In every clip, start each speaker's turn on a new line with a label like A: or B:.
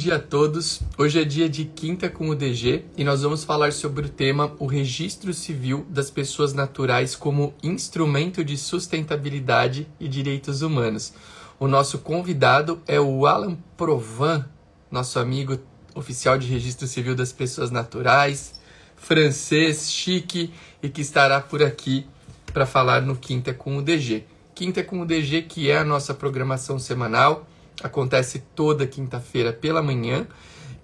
A: dia a todos. Hoje é dia de quinta com o DG e nós vamos falar sobre o tema o registro civil das pessoas naturais como instrumento de sustentabilidade e direitos humanos. O nosso convidado é o Alan Provan, nosso amigo oficial de registro civil das pessoas naturais, francês, chique e que estará por aqui para falar no Quinta com o DG. Quinta com o DG, que é a nossa programação semanal acontece toda quinta-feira pela manhã.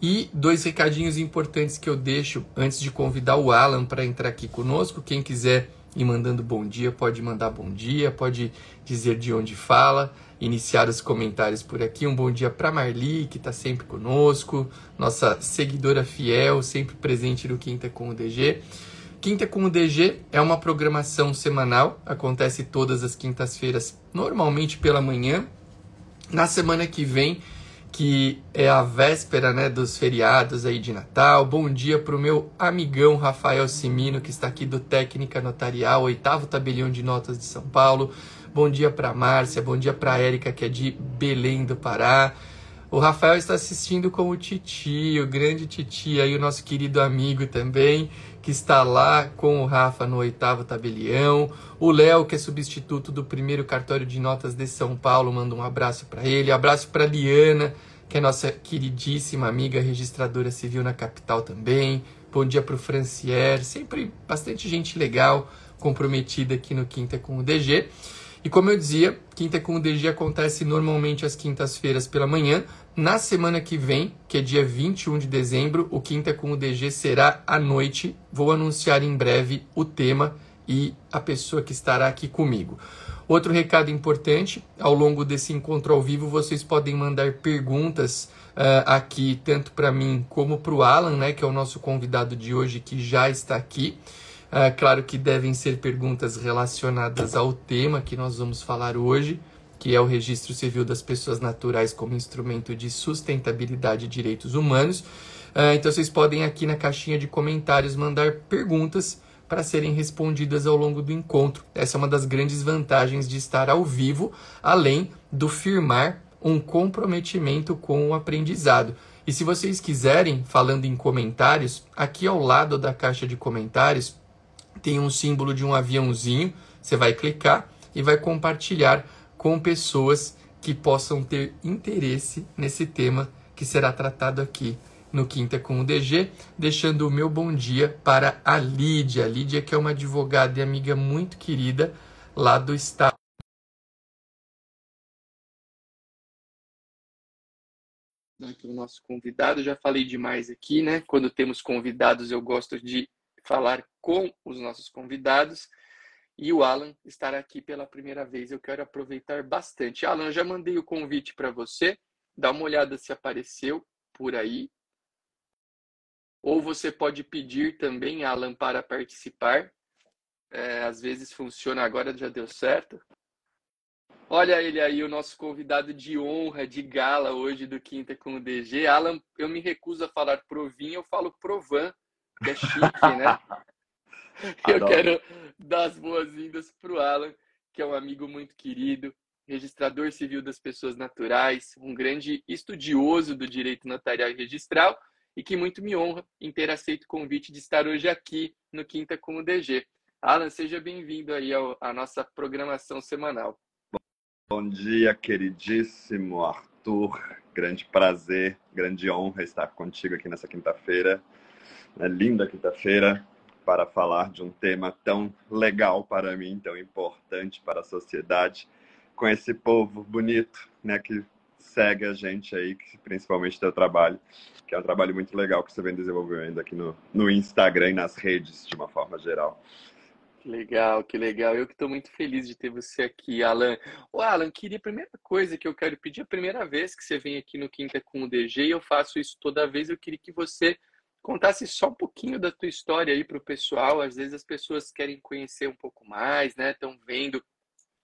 A: E dois recadinhos importantes que eu deixo antes de convidar o Alan para entrar aqui conosco. Quem quiser ir mandando bom dia, pode mandar bom dia, pode dizer de onde fala, iniciar os comentários por aqui. Um bom dia para Marli, que está sempre conosco, nossa seguidora fiel, sempre presente no Quinta com o DG. Quinta com o DG é uma programação semanal, acontece todas as quintas-feiras, normalmente pela manhã, na semana que vem, que é a véspera né, dos feriados aí de Natal. Bom dia para o meu amigão Rafael Simino, que está aqui do Técnica Notarial, oitavo tabelião de notas de São Paulo. Bom dia para Márcia, bom dia para Érica, que é de Belém do Pará. O Rafael está assistindo com o Titi, o grande Titi, aí o nosso querido amigo também que está lá com o Rafa no oitavo tabelião. O Léo, que é substituto do primeiro cartório de notas de São Paulo, manda um abraço para ele. Abraço para Liana, que é nossa queridíssima amiga registradora civil na capital também. Bom dia para o Francier, sempre bastante gente legal comprometida aqui no Quinta com o DG. E como eu dizia, Quinta com o DG acontece normalmente às quintas-feiras pela manhã. Na semana que vem, que é dia 21 de dezembro, o Quinta com o DG será à noite. Vou anunciar em breve o tema e a pessoa que estará aqui comigo. Outro recado importante: ao longo desse encontro ao vivo, vocês podem mandar perguntas uh, aqui, tanto para mim como para o Alan, né, que é o nosso convidado de hoje, que já está aqui. É claro que devem ser perguntas relacionadas ao tema que nós vamos falar hoje, que é o registro civil das pessoas naturais como instrumento de sustentabilidade e direitos humanos. Uh, então vocês podem aqui na caixinha de comentários mandar perguntas para serem respondidas ao longo do encontro. Essa é uma das grandes vantagens de estar ao vivo, além do firmar um comprometimento com o aprendizado. E se vocês quiserem, falando em comentários, aqui ao lado da caixa de comentários tem um símbolo de um aviãozinho. Você vai clicar e vai compartilhar com pessoas que possam ter interesse nesse tema que será tratado aqui no Quinta com o DG, deixando o meu bom dia para a Lídia. A Lídia, que é uma advogada e amiga muito querida lá do estado. Aqui o nosso convidado, já falei demais aqui, né? Quando temos convidados, eu gosto de falar com os nossos convidados. E o Alan estará aqui pela primeira vez. Eu quero aproveitar bastante. Alan, já mandei o convite para você. Dá uma olhada se apareceu por aí. Ou você pode pedir também, Alan, para participar. É, às vezes funciona, agora já deu certo. Olha ele aí, o nosso convidado de honra, de gala hoje do Quinta com o DG. Alan, eu me recuso a falar provinha, eu falo provan, que é chique, né? Eu quero dar as boas-vindas para o Alan, que é um amigo muito querido, registrador civil das pessoas naturais, um grande estudioso do direito notarial e registral e que muito me honra em ter aceito o convite de estar hoje aqui no Quinta com o DG. Alan, seja bem-vindo aí à nossa programação semanal.
B: Bom dia, queridíssimo Arthur. Grande prazer, grande honra estar contigo aqui nessa quinta-feira uma linda quinta-feira para falar de um tema tão legal para mim, tão importante para a sociedade, com esse povo bonito, né, que segue a gente aí, principalmente teu trabalho, que é um trabalho muito legal que você vem desenvolvendo aqui no, no Instagram e nas redes, de uma forma geral.
A: Que legal, que legal. Eu que estou muito feliz de ter você aqui, Alan. O Alan, queria a primeira coisa que eu quero pedir, a primeira vez que você vem aqui no Quinta com o DG, e eu faço isso toda vez, eu queria que você contasse só um pouquinho da tua história aí para o pessoal. Às vezes as pessoas querem conhecer um pouco mais, né? Estão vendo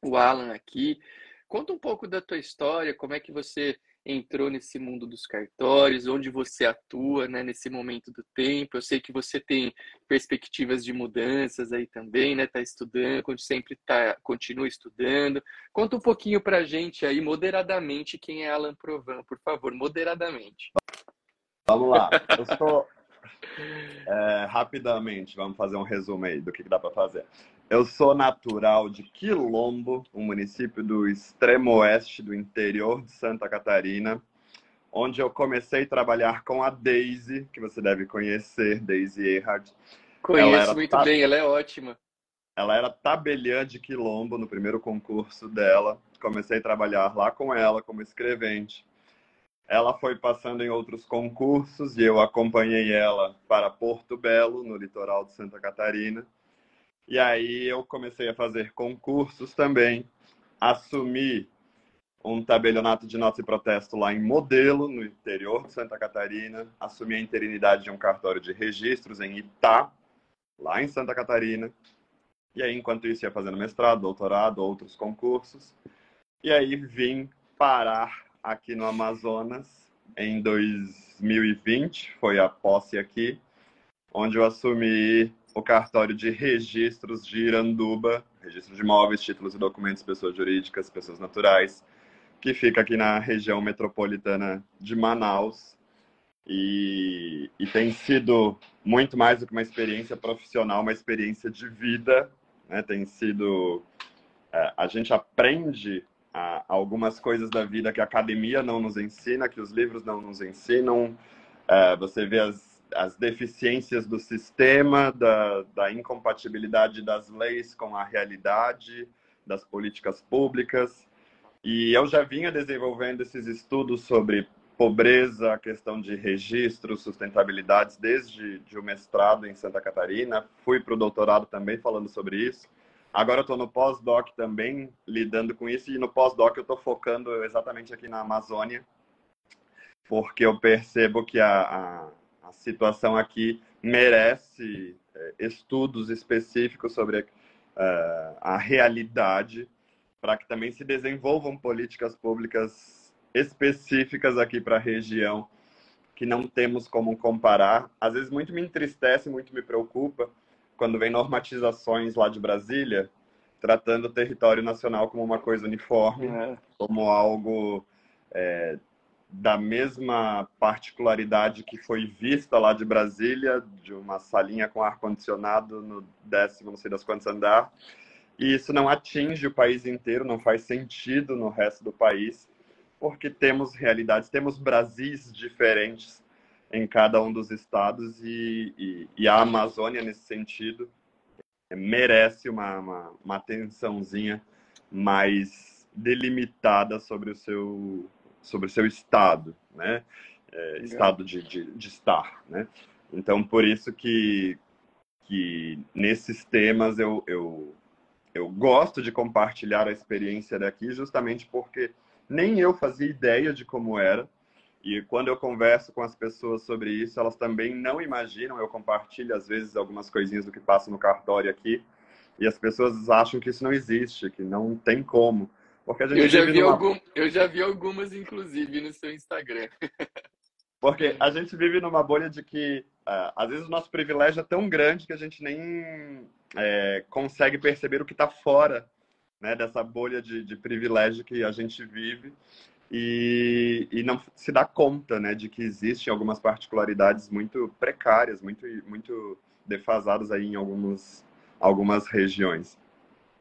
A: o Alan aqui. Conta um pouco da tua história, como é que você entrou nesse mundo dos cartórios, onde você atua né, nesse momento do tempo. Eu sei que você tem perspectivas de mudanças aí também, né? Está estudando, sempre tá, continua estudando. Conta um pouquinho para a gente aí, moderadamente, quem é Alan Provan, por favor, moderadamente.
B: Vamos lá. Eu sou. É, rapidamente, vamos fazer um resumo aí do que, que dá para fazer. Eu sou natural de Quilombo, um município do extremo oeste do interior de Santa Catarina, onde eu comecei a trabalhar com a Daisy, que você deve conhecer, Daisy Erhard.
A: Conheço muito tab... bem, ela é ótima.
B: Ela era tabeliã de Quilombo no primeiro concurso dela. Comecei a trabalhar lá com ela como escrevente. Ela foi passando em outros concursos e eu acompanhei ela para Porto Belo, no litoral de Santa Catarina. E aí eu comecei a fazer concursos também, assumi um tabelionato de notas e protesto lá em Modelo, no interior de Santa Catarina, assumi a interinidade de um cartório de registros em Itá, lá em Santa Catarina. E aí, enquanto isso, ia fazendo mestrado, doutorado, outros concursos. E aí vim parar aqui no Amazonas em 2020, foi a posse aqui, onde eu assumi o cartório de registros de Iranduba, registro de imóveis, títulos e documentos, pessoas jurídicas, pessoas naturais, que fica aqui na região metropolitana de Manaus. E, e tem sido muito mais do que uma experiência profissional, uma experiência de vida. Né? Tem sido. É, a gente aprende a, algumas coisas da vida que a academia não nos ensina, que os livros não nos ensinam. É, você vê as, as deficiências do sistema, da, da incompatibilidade das leis com a realidade, das políticas públicas. E eu já vinha desenvolvendo esses estudos sobre pobreza, a questão de registro, sustentabilidades, desde de o mestrado em Santa Catarina. Fui para o doutorado também falando sobre isso. Agora eu estou no pós-doc também, lidando com isso, e no pós-doc eu estou focando exatamente aqui na Amazônia, porque eu percebo que a, a, a situação aqui merece é, estudos específicos sobre uh, a realidade, para que também se desenvolvam políticas públicas específicas aqui para a região, que não temos como comparar. Às vezes muito me entristece, muito me preocupa, quando vem normatizações lá de Brasília, tratando o território nacional como uma coisa uniforme, é. como algo é, da mesma particularidade que foi vista lá de Brasília, de uma salinha com ar-condicionado no décimo, não sei das quantos andar. E isso não atinge o país inteiro, não faz sentido no resto do país, porque temos realidades, temos Brasis diferentes em cada um dos estados e, e, e a Amazônia, nesse sentido, merece uma, uma, uma atençãozinha mais delimitada sobre o seu, sobre o seu estado, né? É, estado de, de, de, estar, né? Então, por isso que, que nesses temas eu, eu, eu gosto de compartilhar a experiência daqui, justamente porque nem eu fazia ideia de como era, e quando eu converso com as pessoas sobre isso, elas também não imaginam. Eu compartilho, às vezes, algumas coisinhas do que passa no cartório aqui. E as pessoas acham que isso não existe, que não tem como.
A: Porque a gente eu, já vi numa... algum... eu já vi algumas, inclusive, no seu Instagram.
B: Porque a gente vive numa bolha de que, uh, às vezes, o nosso privilégio é tão grande que a gente nem é, consegue perceber o que está fora né, dessa bolha de, de privilégio que a gente vive e, e não se dá conta né, de que existem algumas particularidades muito precárias, muito, muito defasadas aí em algumas, algumas regiões.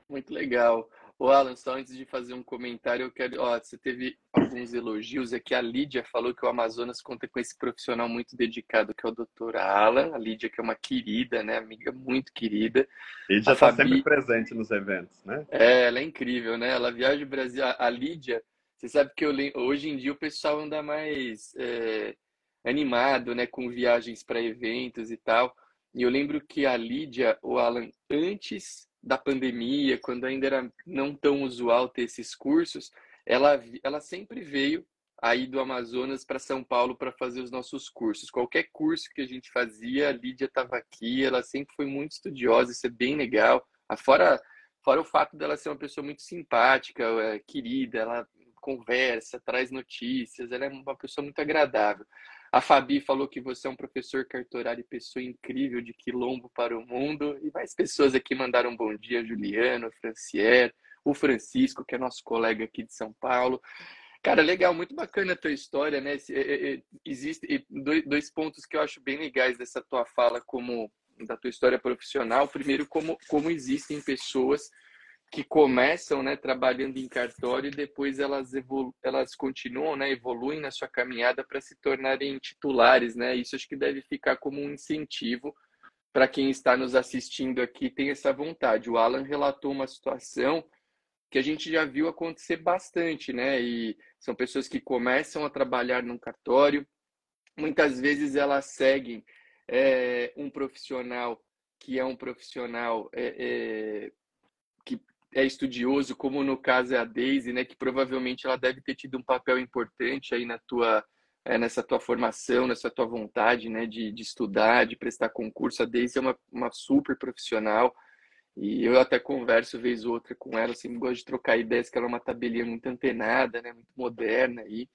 A: Muito legal. O Alan, só antes de fazer um comentário, eu quero. Ó, você teve alguns elogios aqui. A Lídia falou que o Amazonas conta com esse profissional muito dedicado, que é o doutor Alan. A Lídia, que é uma querida, né? Amiga muito querida.
B: Já está Fabi... sempre presente nos eventos, né?
A: É, ela é incrível, né? Ela viaja o Brasil. A Lídia, você sabe que eu, hoje em dia o pessoal anda mais é, animado, né, com viagens para eventos e tal. E eu lembro que a Lídia, o Alan, antes da pandemia, quando ainda era não tão usual ter esses cursos, ela, ela sempre veio aí do Amazonas para São Paulo para fazer os nossos cursos. Qualquer curso que a gente fazia, a Lídia estava aqui, ela sempre foi muito estudiosa, isso é bem legal. Fora, fora o fato dela ser uma pessoa muito simpática, é, querida, ela conversa, traz notícias, ela é uma pessoa muito agradável. A Fabi falou que você é um professor cartorário e pessoa incrível de quilombo para o mundo. E mais pessoas aqui mandaram um bom dia, Juliano, Francier, o Francisco, que é nosso colega aqui de São Paulo. Cara, legal, muito bacana a tua história, né? Existe dois pontos que eu acho bem legais dessa tua fala, como da tua história profissional. Primeiro, como, como existem pessoas que começam, né, trabalhando em cartório e depois elas evolu elas continuam, né, evoluem na sua caminhada para se tornarem titulares, né? Isso acho que deve ficar como um incentivo para quem está nos assistindo aqui tem essa vontade. O Alan relatou uma situação que a gente já viu acontecer bastante, né? E são pessoas que começam a trabalhar num cartório, muitas vezes elas seguem é, um profissional que é um profissional é, é, é estudioso, como no caso é a Daisy, né? Que provavelmente ela deve ter tido um papel importante aí na tua é, nessa tua formação, nessa tua vontade, né? De, de estudar, de prestar concurso. A Daisy é uma, uma super profissional e eu até converso vez ou outra com ela, assim, gosto de trocar ideias, que ela é uma tabelinha muito antenada, né, muito moderna aí.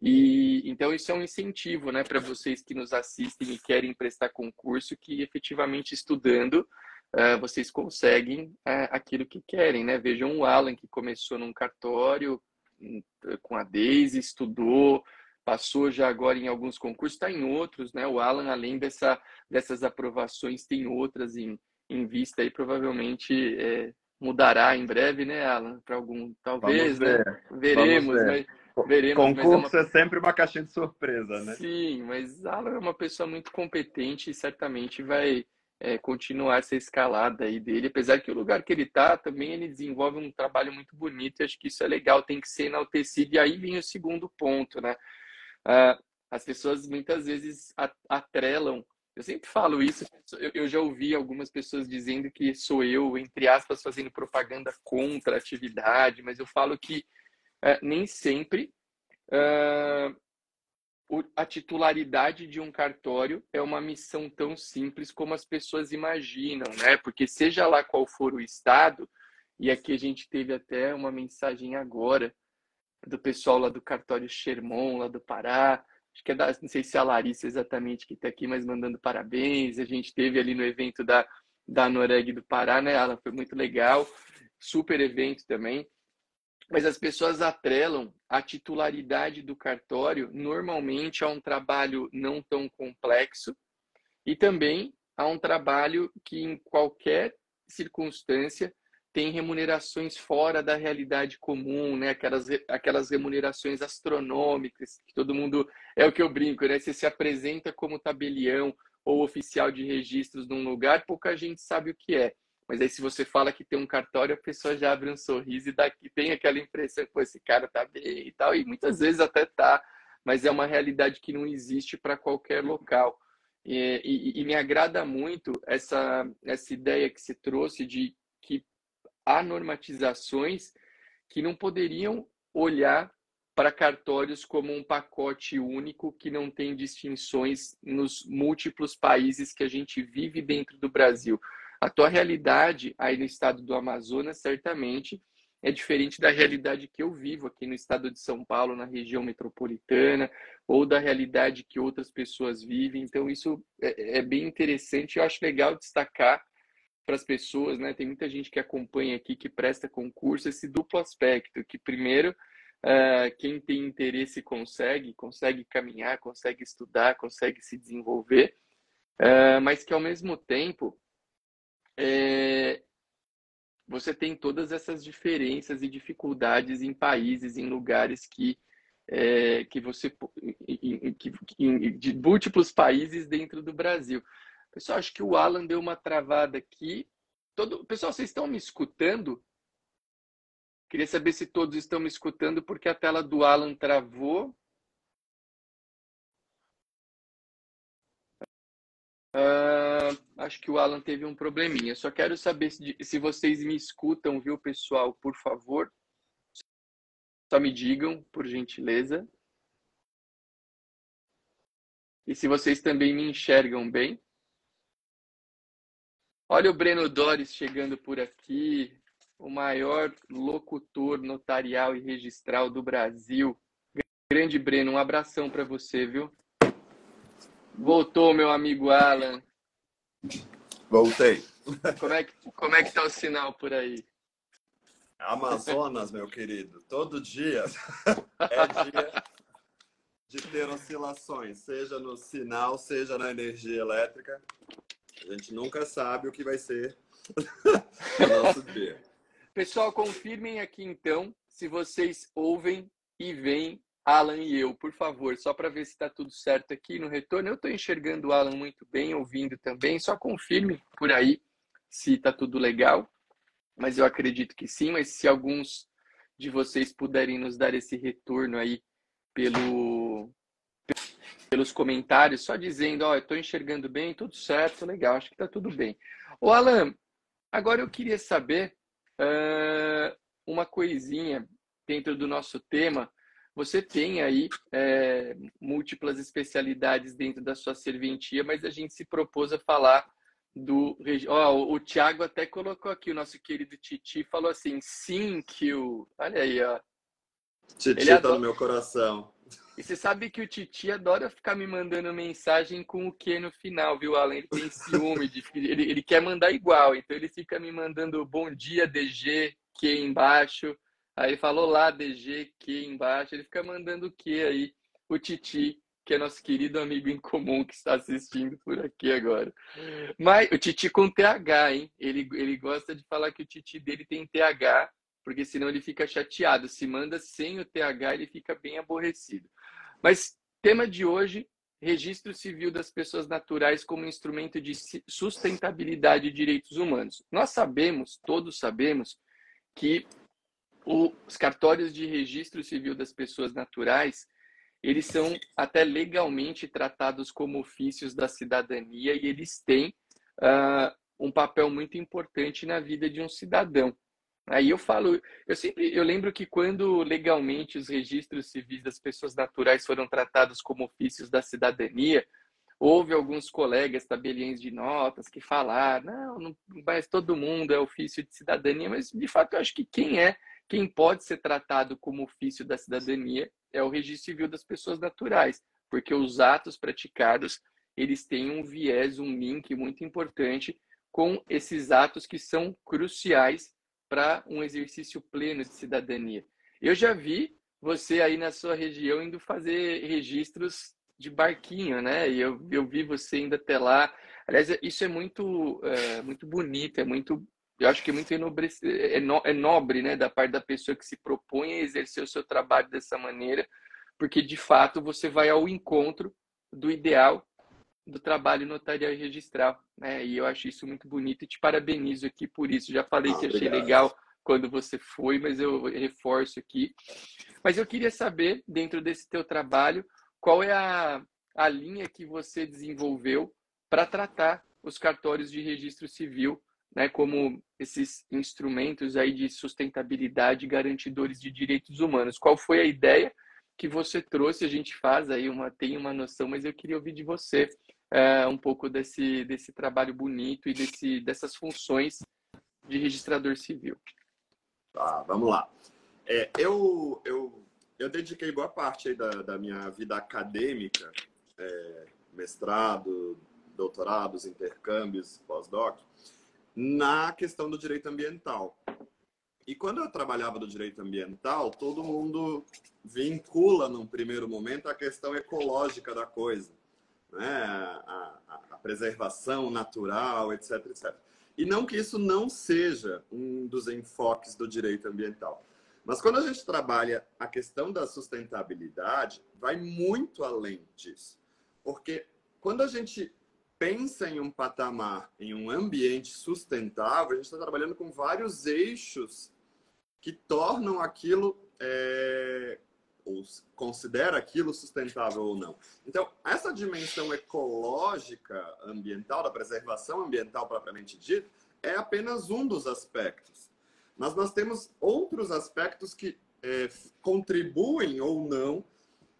A: E então isso é um incentivo, né, para vocês que nos assistem e querem prestar concurso, que efetivamente estudando uh, vocês conseguem uh, aquilo que querem, né? Vejam o Alan que começou num cartório hum, com a Daisy, estudou, passou já agora em alguns concursos, está em outros, né? O Alan, além dessa, dessas aprovações, tem outras em, em vista aí, provavelmente é, mudará em breve, né, Alan? Para algum, talvez,
B: ver.
A: né? Veremos,
B: ver.
A: né? Veremos,
B: Concurso é, uma... é, sempre uma caixinha de surpresa, né?
A: Sim, mas Alan é uma pessoa muito competente e certamente vai é, continuar essa escalada aí dele, apesar que o lugar que ele está também ele desenvolve um trabalho muito bonito e acho que isso é legal, tem que ser enaltecido. E aí vem o segundo ponto, né? Ah, as pessoas muitas vezes atrelam eu sempre falo isso, eu já ouvi algumas pessoas dizendo que sou eu, entre aspas, fazendo propaganda contra a atividade, mas eu falo que é, nem sempre uh, a titularidade de um cartório é uma missão tão simples como as pessoas imaginam, né? Porque seja lá qual for o estado, e aqui a gente teve até uma mensagem agora do pessoal lá do cartório Sherman, lá do Pará, acho que é da, não sei se é a Larissa exatamente que está aqui, mas mandando parabéns. A gente teve ali no evento da, da Noreg do Pará, né? Ela foi muito legal, super evento também. Mas as pessoas atrelam a titularidade do cartório normalmente a um trabalho não tão complexo e também a um trabalho que em qualquer circunstância tem remunerações fora da realidade comum, né? Aquelas, aquelas remunerações astronômicas, que todo mundo. É o que eu brinco, né? Você se apresenta como tabelião ou oficial de registros num lugar, pouca gente sabe o que é. Mas aí, se você fala que tem um cartório, a pessoa já abre um sorriso e daqui tem aquela impressão que esse cara tá bem e tal. E muitas vezes até tá, mas é uma realidade que não existe para qualquer local. E, e, e, me agrada muito essa, essa ideia que se trouxe de que há normatizações que não poderiam olhar para cartórios como um pacote único que não tem distinções nos múltiplos países que a gente vive dentro do Brasil. A tua realidade aí no estado do Amazonas certamente é diferente da realidade que eu vivo aqui no estado de São Paulo, na região metropolitana, ou da realidade que outras pessoas vivem. Então, isso é, é bem interessante. Eu acho legal destacar para as pessoas, né? Tem muita gente que acompanha aqui, que presta concurso, esse duplo aspecto, que primeiro, uh, quem tem interesse consegue, consegue caminhar, consegue estudar, consegue se desenvolver, uh, mas que ao mesmo tempo você tem todas essas diferenças e dificuldades em países, em lugares que é, que você que, que, de múltiplos países dentro do Brasil. Pessoal, acho que o Alan deu uma travada aqui. Todo... Pessoal, vocês estão me escutando? Queria saber se todos estão me escutando, porque a tela do Alan travou. Uh, acho que o Alan teve um probleminha. Só quero saber se, se vocês me escutam, viu, pessoal? Por favor. Só me digam, por gentileza. E se vocês também me enxergam bem. Olha o Breno Dores chegando por aqui, o maior locutor notarial e registral do Brasil. Grande Breno, um abração para você, viu? Voltou, meu amigo Alan.
B: Voltei.
A: Como é que, como é que tá o sinal por aí?
B: Amazonas, meu querido, todo dia é dia de ter oscilações, seja no sinal, seja na energia elétrica. A gente nunca sabe o que vai ser o nosso dia.
A: Pessoal, confirmem aqui então se vocês ouvem e veem Alan e eu, por favor, só para ver se está tudo certo aqui no retorno. Eu estou enxergando o Alan muito bem, ouvindo também. Só confirme por aí se está tudo legal. Mas eu acredito que sim. Mas se alguns de vocês puderem nos dar esse retorno aí pelo, pelos comentários, só dizendo, ó, oh, estou enxergando bem, tudo certo, legal, acho que está tudo bem. Ô Alan, agora eu queria saber uh, uma coisinha dentro do nosso tema você tem aí é, múltiplas especialidades dentro da sua serventia, mas a gente se propôs a falar do. Ó, o Thiago até colocou aqui, o nosso querido Titi falou assim: sim, que o. Olha aí, ó.
B: Titi Ele tá adora... no meu coração.
A: E você sabe que o Titi adora ficar me mandando mensagem com o que no final, viu, Alan? Ele tem ciúme, de... ele, ele quer mandar igual, então ele fica me mandando bom dia, DG, que embaixo. Aí falou lá DG, que embaixo, ele fica mandando o que aí? O Titi, que é nosso querido amigo em comum que está assistindo por aqui agora. Mas o Titi com TH, hein? Ele, ele gosta de falar que o Titi dele tem TH, porque senão ele fica chateado. Se manda sem o TH, ele fica bem aborrecido. Mas tema de hoje, registro civil das pessoas naturais como instrumento de sustentabilidade de direitos humanos. Nós sabemos, todos sabemos, que os cartórios de registro civil das pessoas naturais, eles são até legalmente tratados como ofícios da cidadania e eles têm uh, um papel muito importante na vida de um cidadão. Aí eu falo, eu sempre, eu lembro que quando legalmente os registros civis das pessoas naturais foram tratados como ofícios da cidadania, houve alguns colegas tabeliões de notas que falaram, não, não, mas todo mundo é ofício de cidadania, mas de fato eu acho que quem é quem pode ser tratado como ofício da cidadania é o registro civil das pessoas naturais, porque os atos praticados eles têm um viés, um link muito importante com esses atos que são cruciais para um exercício pleno de cidadania. Eu já vi você aí na sua região indo fazer registros de barquinho, né? E eu, eu vi você indo até lá. Aliás, isso é muito, é, muito bonito, é muito eu acho que é muito é, no, é nobre, né, da parte da pessoa que se propõe a exercer o seu trabalho dessa maneira, porque de fato você vai ao encontro do ideal do trabalho notarial e registral, né? E eu acho isso muito bonito e te parabenizo aqui por isso. Já falei ah, que achei legal quando você foi, mas eu reforço aqui. Mas eu queria saber, dentro desse teu trabalho, qual é a, a linha que você desenvolveu para tratar os cartórios de registro civil né, como esses instrumentos aí de sustentabilidade garantidores de direitos humanos. Qual foi a ideia que você trouxe? A gente faz aí uma tem uma noção, mas eu queria ouvir de você é, um pouco desse desse trabalho bonito e desse dessas funções de registrador civil.
B: Tá, vamos lá. É, eu, eu, eu dediquei boa parte da, da minha vida acadêmica, é, mestrado, doutorados, intercâmbios, pós-doc, na questão do direito ambiental. E quando eu trabalhava do direito ambiental, todo mundo vincula, num primeiro momento, a questão ecológica da coisa, né? a, a, a preservação natural, etc, etc. E não que isso não seja um dos enfoques do direito ambiental. Mas quando a gente trabalha a questão da sustentabilidade, vai muito além disso. Porque quando a gente pensa em um patamar, em um ambiente sustentável, a gente está trabalhando com vários eixos que tornam aquilo, é, ou considera aquilo sustentável ou não. Então, essa dimensão ecológica ambiental, da preservação ambiental propriamente dita, é apenas um dos aspectos. Mas nós temos outros aspectos que é, contribuem ou não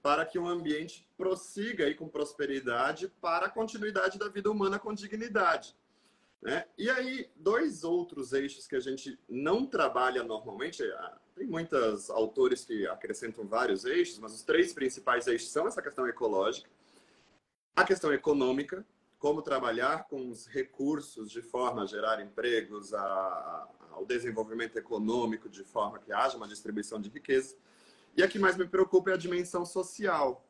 B: para que um ambiente prossiga aí com prosperidade para a continuidade da vida humana com dignidade. Né? E aí, dois outros eixos que a gente não trabalha normalmente, ah, tem muitos autores que acrescentam vários eixos, mas os três principais eixos são essa questão ecológica, a questão econômica, como trabalhar com os recursos de forma a gerar empregos, a ao desenvolvimento econômico de forma que haja uma distribuição de riqueza. E a que mais me preocupa é a dimensão social,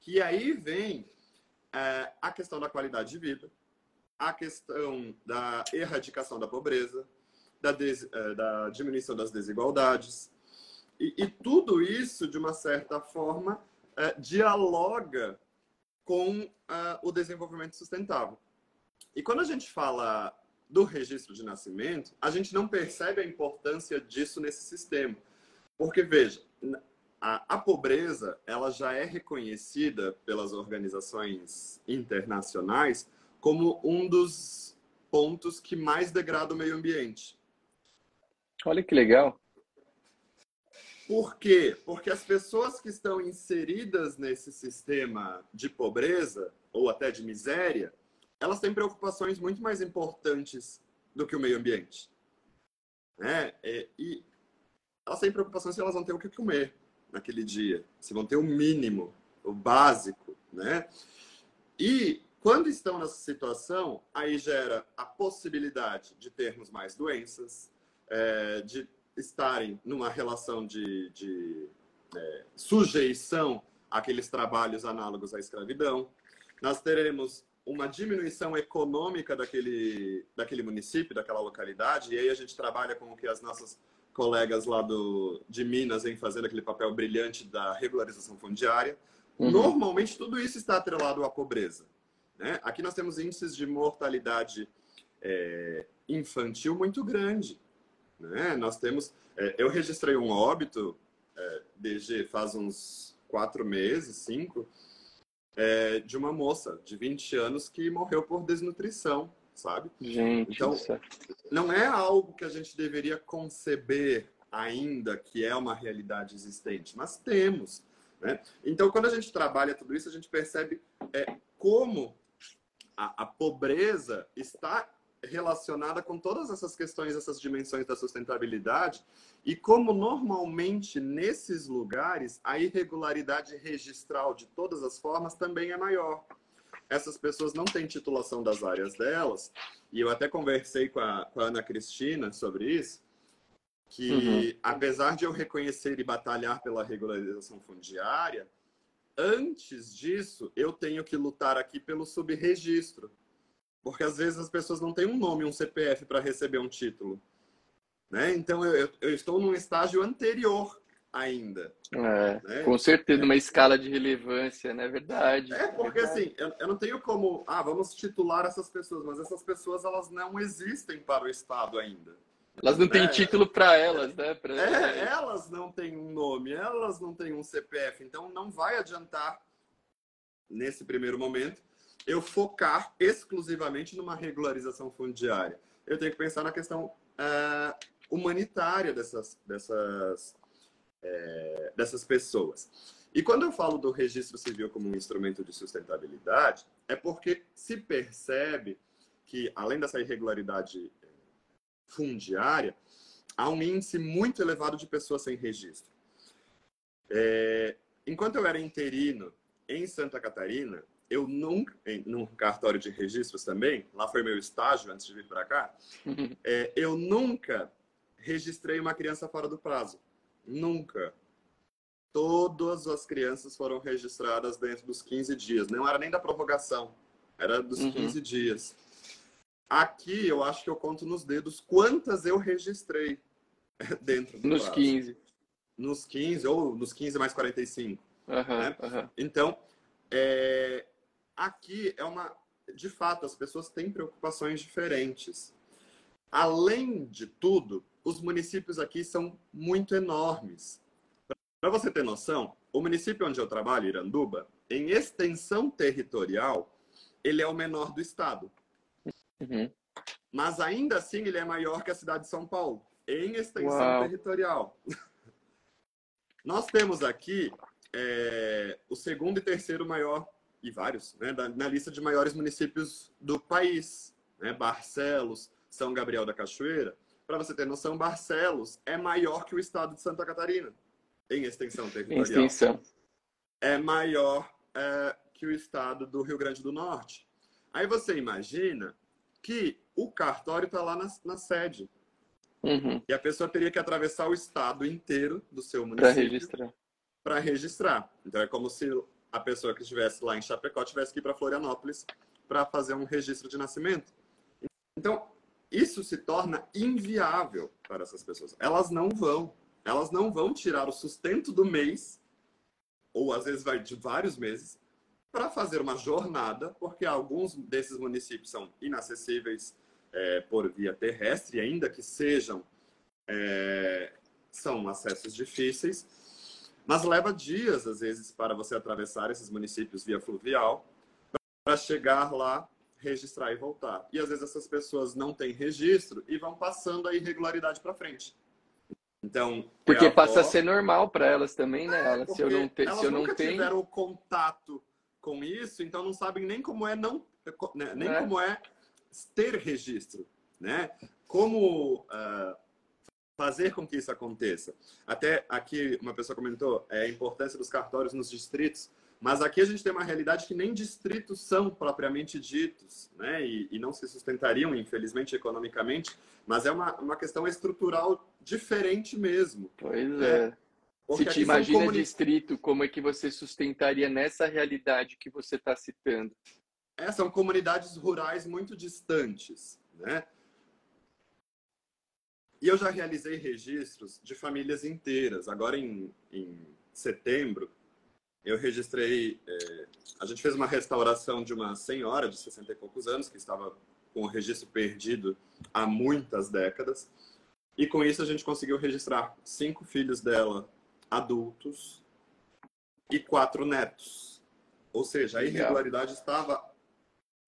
B: que aí vem é, a questão da qualidade de vida, a questão da erradicação da pobreza, da, des, é, da diminuição das desigualdades. E, e, tudo isso, de uma certa forma, é, dialoga com uh, o desenvolvimento sustentável. E quando a gente fala do registro de nascimento, a gente não percebe a importância disso nesse sistema. Porque, veja, a, a pobreza ela já é reconhecida pelas organizações internacionais como um dos pontos que mais degrada o meio ambiente.
A: Olha que legal.
B: Por quê? Porque as pessoas que estão inseridas nesse sistema de pobreza ou até de miséria, elas têm preocupações muito mais importantes do que o meio ambiente. Né? E elas têm preocupações se elas vão ter o que comer naquele dia, se vão ter o mínimo, o básico, né? E quando estão nessa situação, aí gera a possibilidade de termos mais doenças, é, de estarem numa relação de, de é, sujeição àqueles trabalhos análogos à escravidão. Nós teremos uma diminuição econômica daquele, daquele município, daquela localidade, e aí a gente trabalha com o que as nossas colegas lá do, de Minas vêm fazendo aquele papel brilhante da regularização fundiária. Uhum. Normalmente, tudo isso está atrelado à pobreza. Né? Aqui nós temos índices de mortalidade é, infantil muito grande. Né? Nós temos. É, eu registrei um óbito, é, DG, faz uns quatro meses, cinco, é, de uma moça de 20 anos que morreu por desnutrição, sabe?
A: Gente,
B: então, não é algo que a gente deveria conceber ainda que é uma realidade existente, mas temos. Né? Então, quando a gente trabalha tudo isso, a gente percebe é, como a, a pobreza está relacionada com todas essas questões, essas dimensões da sustentabilidade e como normalmente nesses lugares a irregularidade registral de todas as formas também é maior. Essas pessoas não têm titulação das áreas delas e eu até conversei com a, com a Ana Cristina sobre isso, que uhum. apesar de eu reconhecer e batalhar pela regularização fundiária, antes disso eu tenho que lutar aqui pelo subregistro porque às vezes as pessoas não têm um nome, um CPF para receber um título. Né? Então eu, eu, estou num estágio anterior ainda.
A: É, né? Com certeza, é. uma escala de relevância, não né? é verdade.
B: É, porque verdade. assim, eu, eu, não tenho como, ah, vamos titular essas pessoas, mas essas pessoas elas não existem para o Estado ainda.
A: Elas não têm né? título para elas, né? Pra...
B: É, elas não têm um nome, elas não têm um CPF, então não vai adiantar nesse primeiro momento eu focar exclusivamente numa regularização fundiária. Eu tenho que pensar na questão uh, humanitária dessas, dessas, é, dessas pessoas. E quando eu falo do registro civil como um instrumento de sustentabilidade, é porque se percebe que, além dessa irregularidade fundiária, há um índice muito elevado de pessoas sem registro. É, enquanto eu era interino em Santa Catarina, eu nunca, num cartório de registros também, lá foi meu estágio antes de vir para cá, uhum. é, eu nunca registrei uma criança fora do prazo. Nunca. Todas as crianças foram registradas dentro dos 15 dias. Não era nem da prorrogação, era dos uhum. 15 dias. Aqui eu acho que eu conto nos dedos quantas eu registrei dentro do
A: Nos
B: prazo.
A: 15.
B: Nos 15, ou nos 15 mais 45.
A: Uhum, né? uhum.
B: Então, é, aqui é uma. De fato, as pessoas têm preocupações diferentes. Além de tudo, os municípios aqui são muito enormes. Para você ter noção, o município onde eu trabalho, Iranduba, em extensão territorial, ele é o menor do estado. Uhum. Mas ainda assim, ele é maior que a cidade de São Paulo, em extensão Uau. territorial. Nós temos aqui é, o segundo e terceiro maior e vários, né, na lista de maiores municípios do país, né, Barcelos, São Gabriel da Cachoeira. Para você ter noção, Barcelos é maior que o estado de Santa Catarina em extensão territorial. Extensão. É maior é, que o estado do Rio Grande do Norte. Aí você imagina que o cartório está lá na, na sede. Uhum. E a pessoa teria que atravessar o estado inteiro do seu município
A: para registrar.
B: Para registrar. Então é como se a pessoa que estivesse lá em Chapecó tivesse que ir para Florianópolis para fazer um registro de nascimento. Então, isso se torna inviável para essas pessoas. Elas não vão. Elas não vão tirar o sustento do mês, ou às vezes vai de vários meses, para fazer uma jornada, porque alguns desses municípios são inacessíveis é, por via terrestre, ainda que sejam é, são acessos difíceis, mas leva dias às vezes para você atravessar esses municípios via fluvial para chegar lá, registrar e voltar. E às vezes essas pessoas não têm registro e vão passando a irregularidade para frente. Então,
A: porque passa a ser normal para elas também, né? É, elas, se eu não, te,
B: se
A: eu não tenho,
B: tiveram contato com isso, então não sabem nem como é não, né, nem é. como é ter registro, né? Como uh, fazer com que isso aconteça. Até aqui uma pessoa comentou é, a importância dos cartórios nos distritos, mas aqui a gente tem uma realidade que nem distritos são propriamente ditos, né? E, e não se sustentariam, infelizmente, economicamente, mas é uma, uma questão estrutural diferente mesmo.
A: Pois é. Porque Se te imagina comuni... distrito, como é que você sustentaria nessa realidade que você está citando?
B: É, são comunidades rurais muito distantes, né? E eu já realizei registros de famílias inteiras. Agora, em, em setembro, eu registrei. É, a gente fez uma restauração de uma senhora de 60 e poucos anos, que estava com o registro perdido há muitas décadas. E com isso, a gente conseguiu registrar cinco filhos dela adultos e quatro netos. Ou seja, a irregularidade estava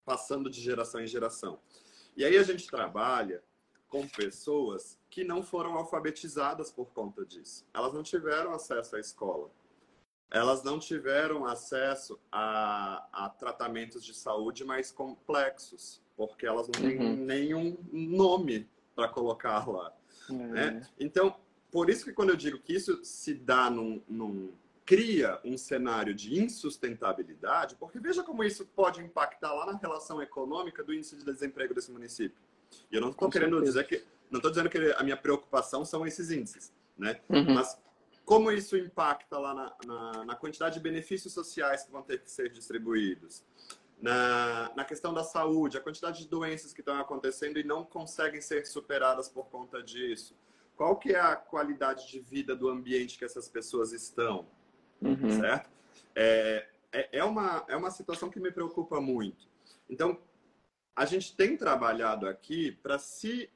B: passando de geração em geração. E aí a gente trabalha com pessoas que não foram alfabetizadas por conta disso. Elas não tiveram acesso à escola. Elas não tiveram acesso a, a tratamentos de saúde mais complexos, porque elas não têm uhum. nenhum nome para colocar lá. Uhum. Né? Então, por isso que quando eu digo que isso se dá num, num cria um cenário de insustentabilidade, porque veja como isso pode impactar lá na relação econômica do índice de desemprego desse município. E eu não estou querendo dizer que não estou dizendo que a minha preocupação são esses índices, né? Uhum. Mas como isso impacta lá na, na, na, quantidade de benefícios sociais que vão ter que ser distribuídos, na, na questão da saúde, a quantidade de doenças que estão acontecendo e não conseguem ser superadas por conta disso, qual que é a qualidade de vida do ambiente que essas pessoas estão, uhum. certo? É, é, é, uma, é uma situação que me preocupa muito. Então, a gente tem trabalhado aqui para se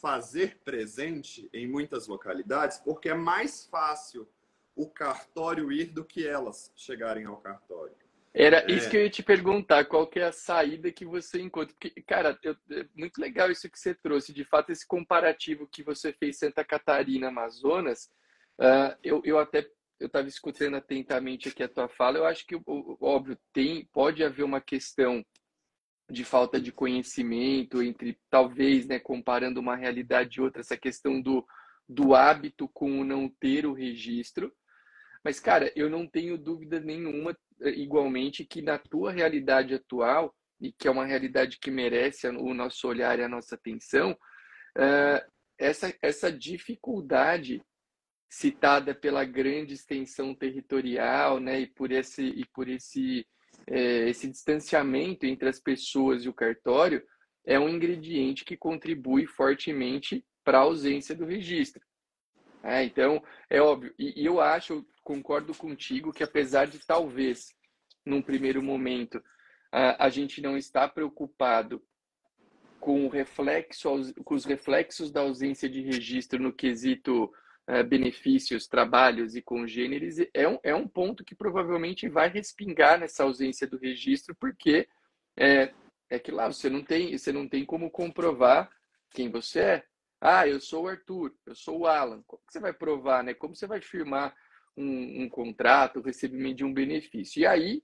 B: fazer presente em muitas localidades, porque é mais fácil o cartório ir do que elas chegarem ao cartório.
A: Era é. isso que eu ia te perguntar, qual que é a saída que você encontra? Porque, cara, eu, é muito legal isso que você trouxe. De fato, esse comparativo que você fez Santa Catarina, Amazonas, uh, eu, eu até eu estava escutando atentamente aqui a tua fala. Eu acho que, óbvio, tem pode haver uma questão de falta de conhecimento entre, talvez, né, comparando uma realidade e outra, essa questão do, do hábito com o não ter o registro. Mas, cara, eu não tenho dúvida nenhuma igualmente que na tua realidade atual, e que é uma realidade que merece o nosso olhar e a nossa atenção, uh, essa, essa dificuldade citada pela grande extensão territorial, né, e por esse, e por esse, é, esse distanciamento entre as pessoas e o cartório, é um ingrediente que contribui fortemente para a ausência do registro. É, então, é óbvio, e, e eu acho, concordo contigo que apesar de talvez, num primeiro momento, a, a gente não estar preocupado com, o reflexo, com os reflexos da ausência de registro no quesito uh, benefícios, trabalhos e congêneres, é um, é um ponto que provavelmente vai respingar nessa ausência do registro, porque é, é que lá você não tem, você não tem como comprovar quem você é. Ah, eu sou o Arthur, eu sou o Alan. Como você vai provar, né? Como você vai firmar um, um contrato, o recebimento de um benefício. E aí,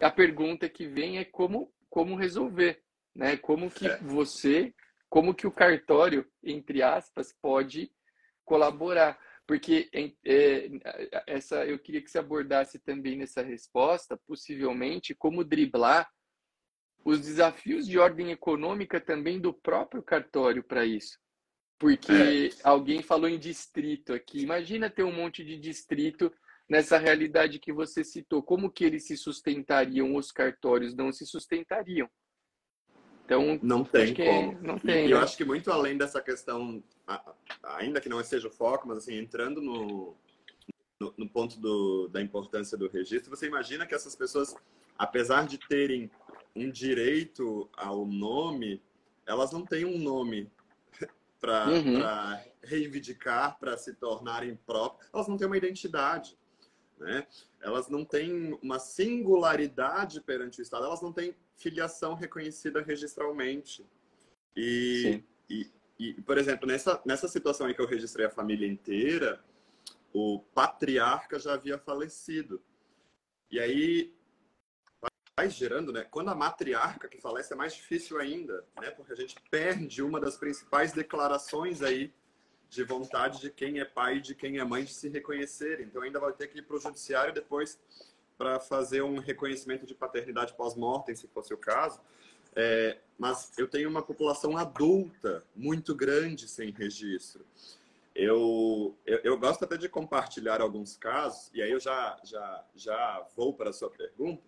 A: a pergunta que vem é como, como resolver, né? Como que é. você, como que o cartório, entre aspas, pode colaborar? Porque é, essa, eu queria que você abordasse também nessa resposta, possivelmente, como driblar os desafios de ordem econômica também do próprio cartório para isso. Porque é. alguém falou em distrito aqui. Imagina ter um monte de distrito nessa realidade que você citou. Como que eles se sustentariam? Os cartórios não se sustentariam.
B: Então, não tem é como. Não tem, e né? eu acho que muito além dessa questão, ainda que não seja o foco, mas assim, entrando no, no, no ponto do, da importância do registro, você imagina que essas pessoas, apesar de terem um direito ao nome, elas não têm um nome para uhum. reivindicar, para se tornarem próprias, elas não têm uma identidade. Né? Elas não têm uma singularidade perante o Estado, elas não têm filiação reconhecida registralmente. E, e, e, por exemplo, nessa, nessa situação em que eu registrei a família inteira, o patriarca já havia falecido. E aí vai gerando, né? Quando a matriarca que falece é mais difícil ainda, né? Porque a gente perde uma das principais declarações aí de vontade de quem é pai e de quem é mãe de se reconhecer. Então ainda vai ter que ir para o judiciário depois para fazer um reconhecimento de paternidade pós-mortem, se fosse o caso. É, mas eu tenho uma população adulta muito grande sem registro. Eu, eu, eu, gosto até de compartilhar alguns casos, e aí eu já, já, já vou para a sua pergunta,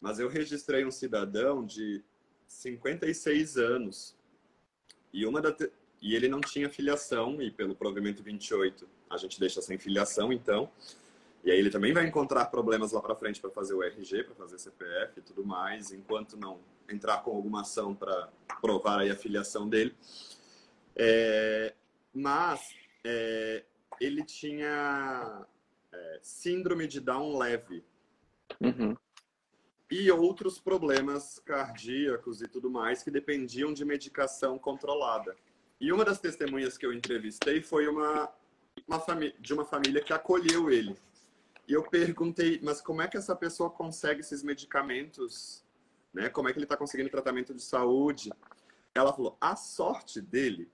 B: mas eu registrei um cidadão de 56 anos, e, uma da, e ele não tinha filiação, e pelo provimento 28 a gente deixa sem filiação, então. E aí ele também vai encontrar problemas lá para frente para fazer o RG, para fazer CPF e tudo mais, enquanto não entrar com alguma ação para provar a filiação dele. É, mas é, ele tinha é, síndrome de Down leve. Uhum. E outros problemas cardíacos e tudo mais que dependiam de medicação controlada. E uma das testemunhas que eu entrevistei foi uma, uma de uma família que acolheu ele. E eu perguntei, mas como é que essa pessoa consegue esses medicamentos? Né? Como é que ele está conseguindo tratamento de saúde? Ela falou: a sorte dele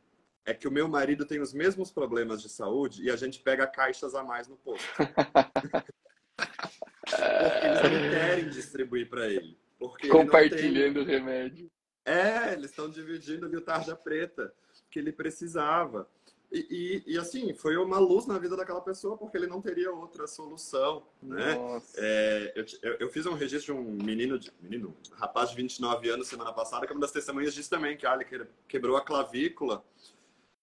B: é que o meu marido tem os mesmos problemas de saúde e a gente pega caixas a mais no posto. porque eles não querem distribuir para ele.
A: Compartilhando o remédio.
B: É, eles estão dividindo ali o tarja preta que ele precisava. E, e, e, assim, foi uma luz na vida daquela pessoa, porque ele não teria outra solução, né? É, eu, eu, fiz um registro de um menino, de, menino, um rapaz de 29 anos semana passada, que uma das testemunhas disse também que ah, ele quebrou a clavícula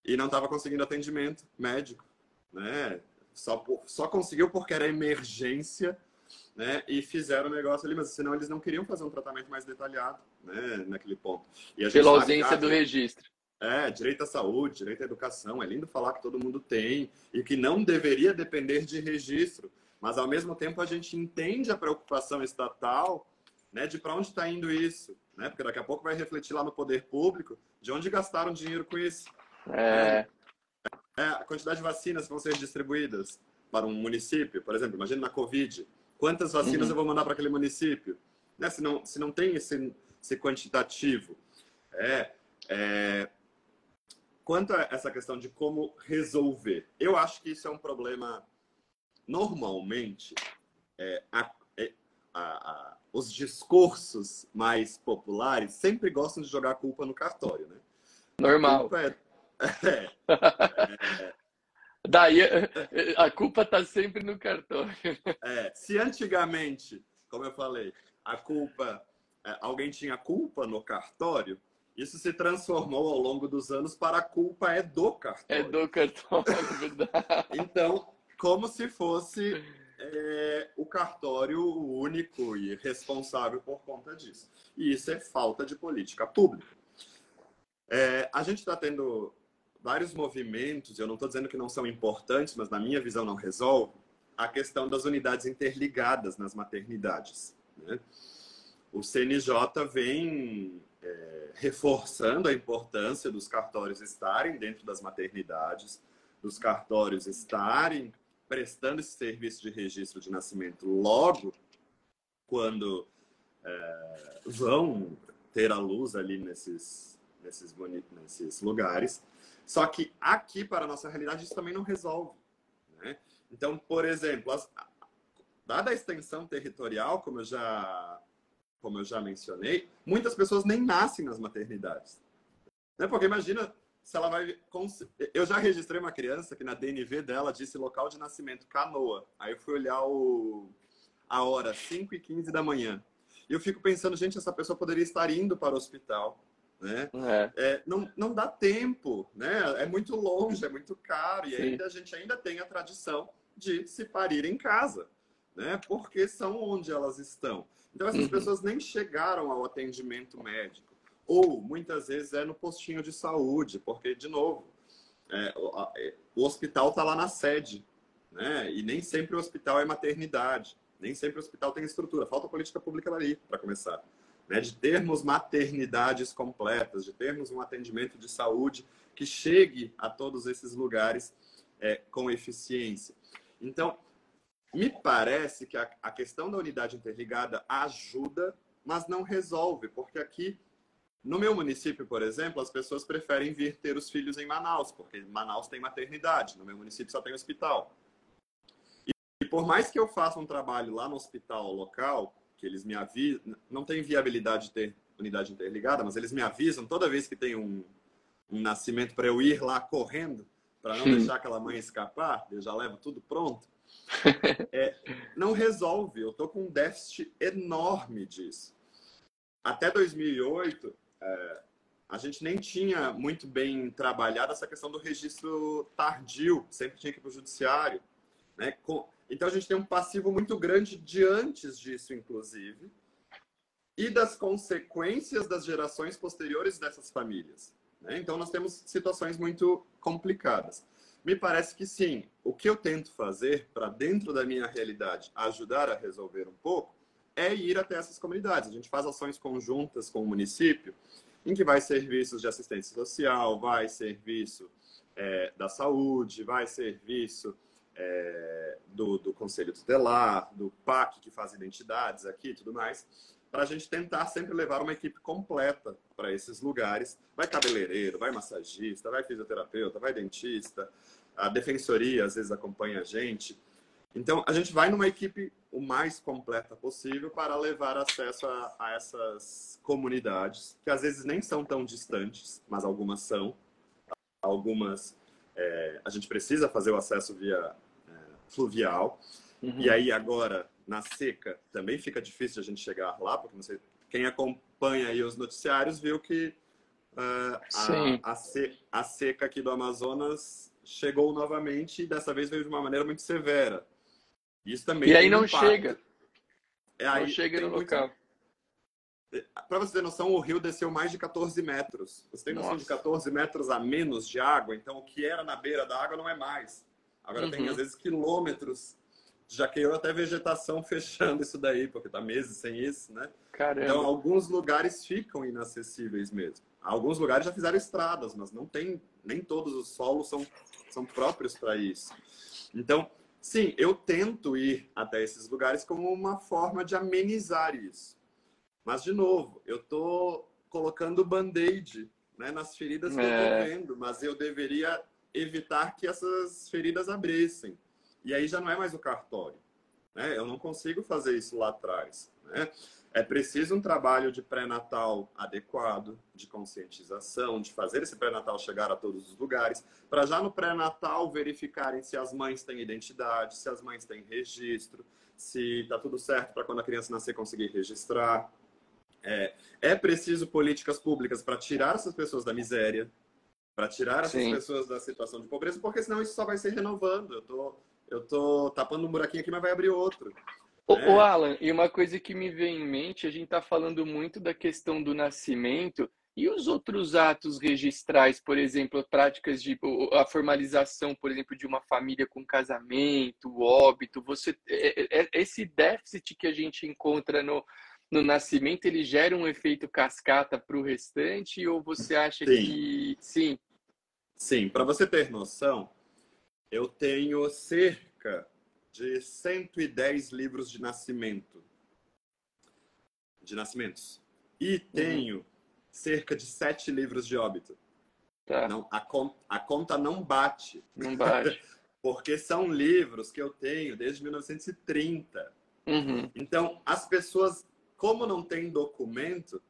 B: e não estava conseguindo atendimento médico, né? Só, só conseguiu porque era emergência, né? E fizeram o negócio ali, mas senão eles não queriam fazer um tratamento mais detalhado, né? Naquele ponto.
A: E Pela ausência do registro.
B: É, direito à saúde, direito à educação. É lindo falar que todo mundo tem e que não deveria depender de registro. Mas, ao mesmo tempo, a gente entende a preocupação estatal né, de para onde está indo isso. Né? Porque daqui a pouco vai refletir lá no poder público de onde gastaram dinheiro com isso. É... é a quantidade de vacinas vão ser distribuídas para um município, por exemplo, imagine na Covid. Quantas vacinas uhum. eu vou mandar para aquele município? Né? Se, não, se não tem esse, esse quantitativo. É, é, Quanto a essa questão de como resolver, eu acho que isso é um problema. Normalmente, é, a, é, a, a, os discursos mais populares sempre gostam de jogar a culpa no cartório, né?
A: Normal. A é, é, é, Daí a culpa está sempre no cartório.
B: É, se antigamente, como eu falei, a culpa, é, alguém tinha culpa no cartório, isso se transformou ao longo dos anos para a culpa é do cartório.
A: É do cartório, é verdade.
B: então, como se fosse é, o cartório único e responsável por conta disso. E isso é falta de política pública. É, a gente está tendo vários movimentos, eu não estou dizendo que não são importantes, mas na minha visão não resolve, a questão das unidades interligadas nas maternidades. Né? O CNJ vem é, reforçando a importância dos cartórios estarem dentro das maternidades, dos cartórios estarem prestando esse serviço de registro de nascimento logo quando é, vão ter a luz ali nesses, nesses, nesses lugares. Só que aqui, para a nossa realidade, isso também não resolve. Né? Então, por exemplo, as, dada a extensão territorial, como eu já como eu já mencionei, muitas pessoas nem nascem nas maternidades. Né? Porque imagina se ela vai. Eu já registrei uma criança que na DNV dela disse local de nascimento Canoa. Aí eu fui olhar o... a hora, 5 e 15 da manhã. E eu fico pensando, gente, essa pessoa poderia estar indo para o hospital. Né? É. É, não, não dá tempo, né? É muito longe, é muito caro. E Sim. ainda a gente ainda tem a tradição de se parir em casa, né? Porque são onde elas estão. Então essas uhum. pessoas nem chegaram ao atendimento médico. Ou, muitas vezes, é no postinho de saúde, porque, de novo, é, o, é, o, hospital está lá na sede, né? E nem sempre o hospital é maternidade, nem sempre o hospital tem estrutura. Falta política pública ali, para começar. Né? De termos maternidades completas, de termos um atendimento de saúde que chegue a todos esses lugares é, com eficiência. Então, me parece que a, a questão da unidade interligada ajuda, mas não resolve, porque aqui no meu município, por exemplo, as pessoas preferem vir ter os filhos em Manaus, porque Manaus tem maternidade, no meu município só tem hospital. E, por mais que eu faça um trabalho lá no hospital local, que eles me avisam, não tem viabilidade de ter unidade interligada, mas eles me avisam toda vez que tem um, um nascimento para eu ir lá correndo, para não deixar aquela mãe escapar, eu já levo tudo pronto. É, não resolve, eu tô com um déficit enorme disso. Até 2008, é, a gente nem tinha muito bem trabalhado essa questão do registro tardio, sempre tinha que ir para o judiciário. Né? Então a gente tem um passivo muito grande de antes disso, inclusive, e das consequências das gerações posteriores dessas famílias. Né? Então nós temos situações muito complicadas. Me parece que sim. O que eu tento fazer para, dentro da minha realidade, ajudar a resolver um pouco, é ir até essas comunidades. A gente faz ações conjuntas com o município, em que vai serviços de assistência social, vai serviço é, da saúde, vai serviço é, do, do Conselho Tutelar, do PAC, que faz identidades aqui e tudo mais, para a gente tentar sempre levar uma equipe completa para esses lugares. Vai cabeleireiro, vai massagista, vai fisioterapeuta, vai dentista, a defensoria às vezes acompanha a gente. Então, a gente vai numa equipe o mais completa possível para levar acesso a, a essas comunidades, que às vezes nem são tão distantes, mas algumas são. Algumas é, a gente precisa fazer o acesso via é, fluvial. Uhum. E aí, agora, na seca, também fica difícil a gente chegar lá, porque não sei, quem acompanha aí os noticiários viu que uh, a, a, se, a seca aqui do Amazonas chegou novamente e dessa vez veio de uma maneira muito severa.
A: Isso também e aí não impacto. chega.
B: É, aí não chega no muito... local. Para você ter noção, o rio desceu mais de 14 metros. Você tem noção Nossa. de 14 metros a menos de água? Então, o que era na beira da água não é mais. Agora uhum. tem, às vezes, quilômetros. Já caiu até vegetação fechando isso daí, porque tá meses sem isso, né? Caramba. Então, alguns lugares ficam inacessíveis mesmo. Alguns lugares já fizeram estradas, mas não tem, nem todos os solos são, são próprios para isso. Então, Sim, eu tento ir até esses lugares como uma forma de amenizar isso. Mas, de novo, eu estou colocando band-aid né, nas feridas que é. eu estou vendo, mas eu deveria evitar que essas feridas abrissem. E aí já não é mais o cartório. Né? Eu não consigo fazer isso lá atrás. Né? É preciso um trabalho de pré-natal adequado, de conscientização, de fazer esse pré-natal chegar a todos os lugares, para já no pré-natal verificarem se as mães têm identidade, se as mães têm registro, se está tudo certo para quando a criança nascer conseguir registrar. É, é preciso políticas públicas para tirar essas pessoas da miséria, para tirar essas Sim. pessoas da situação de pobreza, porque senão isso só vai se renovando. Eu tô, eu tô tapando um buraquinho aqui, mas vai abrir outro.
A: O, é. Alan, e uma coisa que me vem em mente, a gente está falando muito da questão do nascimento e os outros atos registrais, por exemplo, práticas de a formalização, por exemplo, de uma família com casamento, óbito, você é, é, é, esse déficit que a gente encontra no, no nascimento, ele gera um efeito cascata para o restante ou você acha sim. que sim?
B: Sim, para você ter noção, eu tenho cerca de 110 livros de nascimento. De nascimentos. E uhum. tenho uhum. cerca de 7 livros de óbito. Tá. Não, a, conta, a conta não bate.
A: Não bate.
B: Porque são livros que eu tenho desde 1930. Uhum. Então, as pessoas, como não têm documento,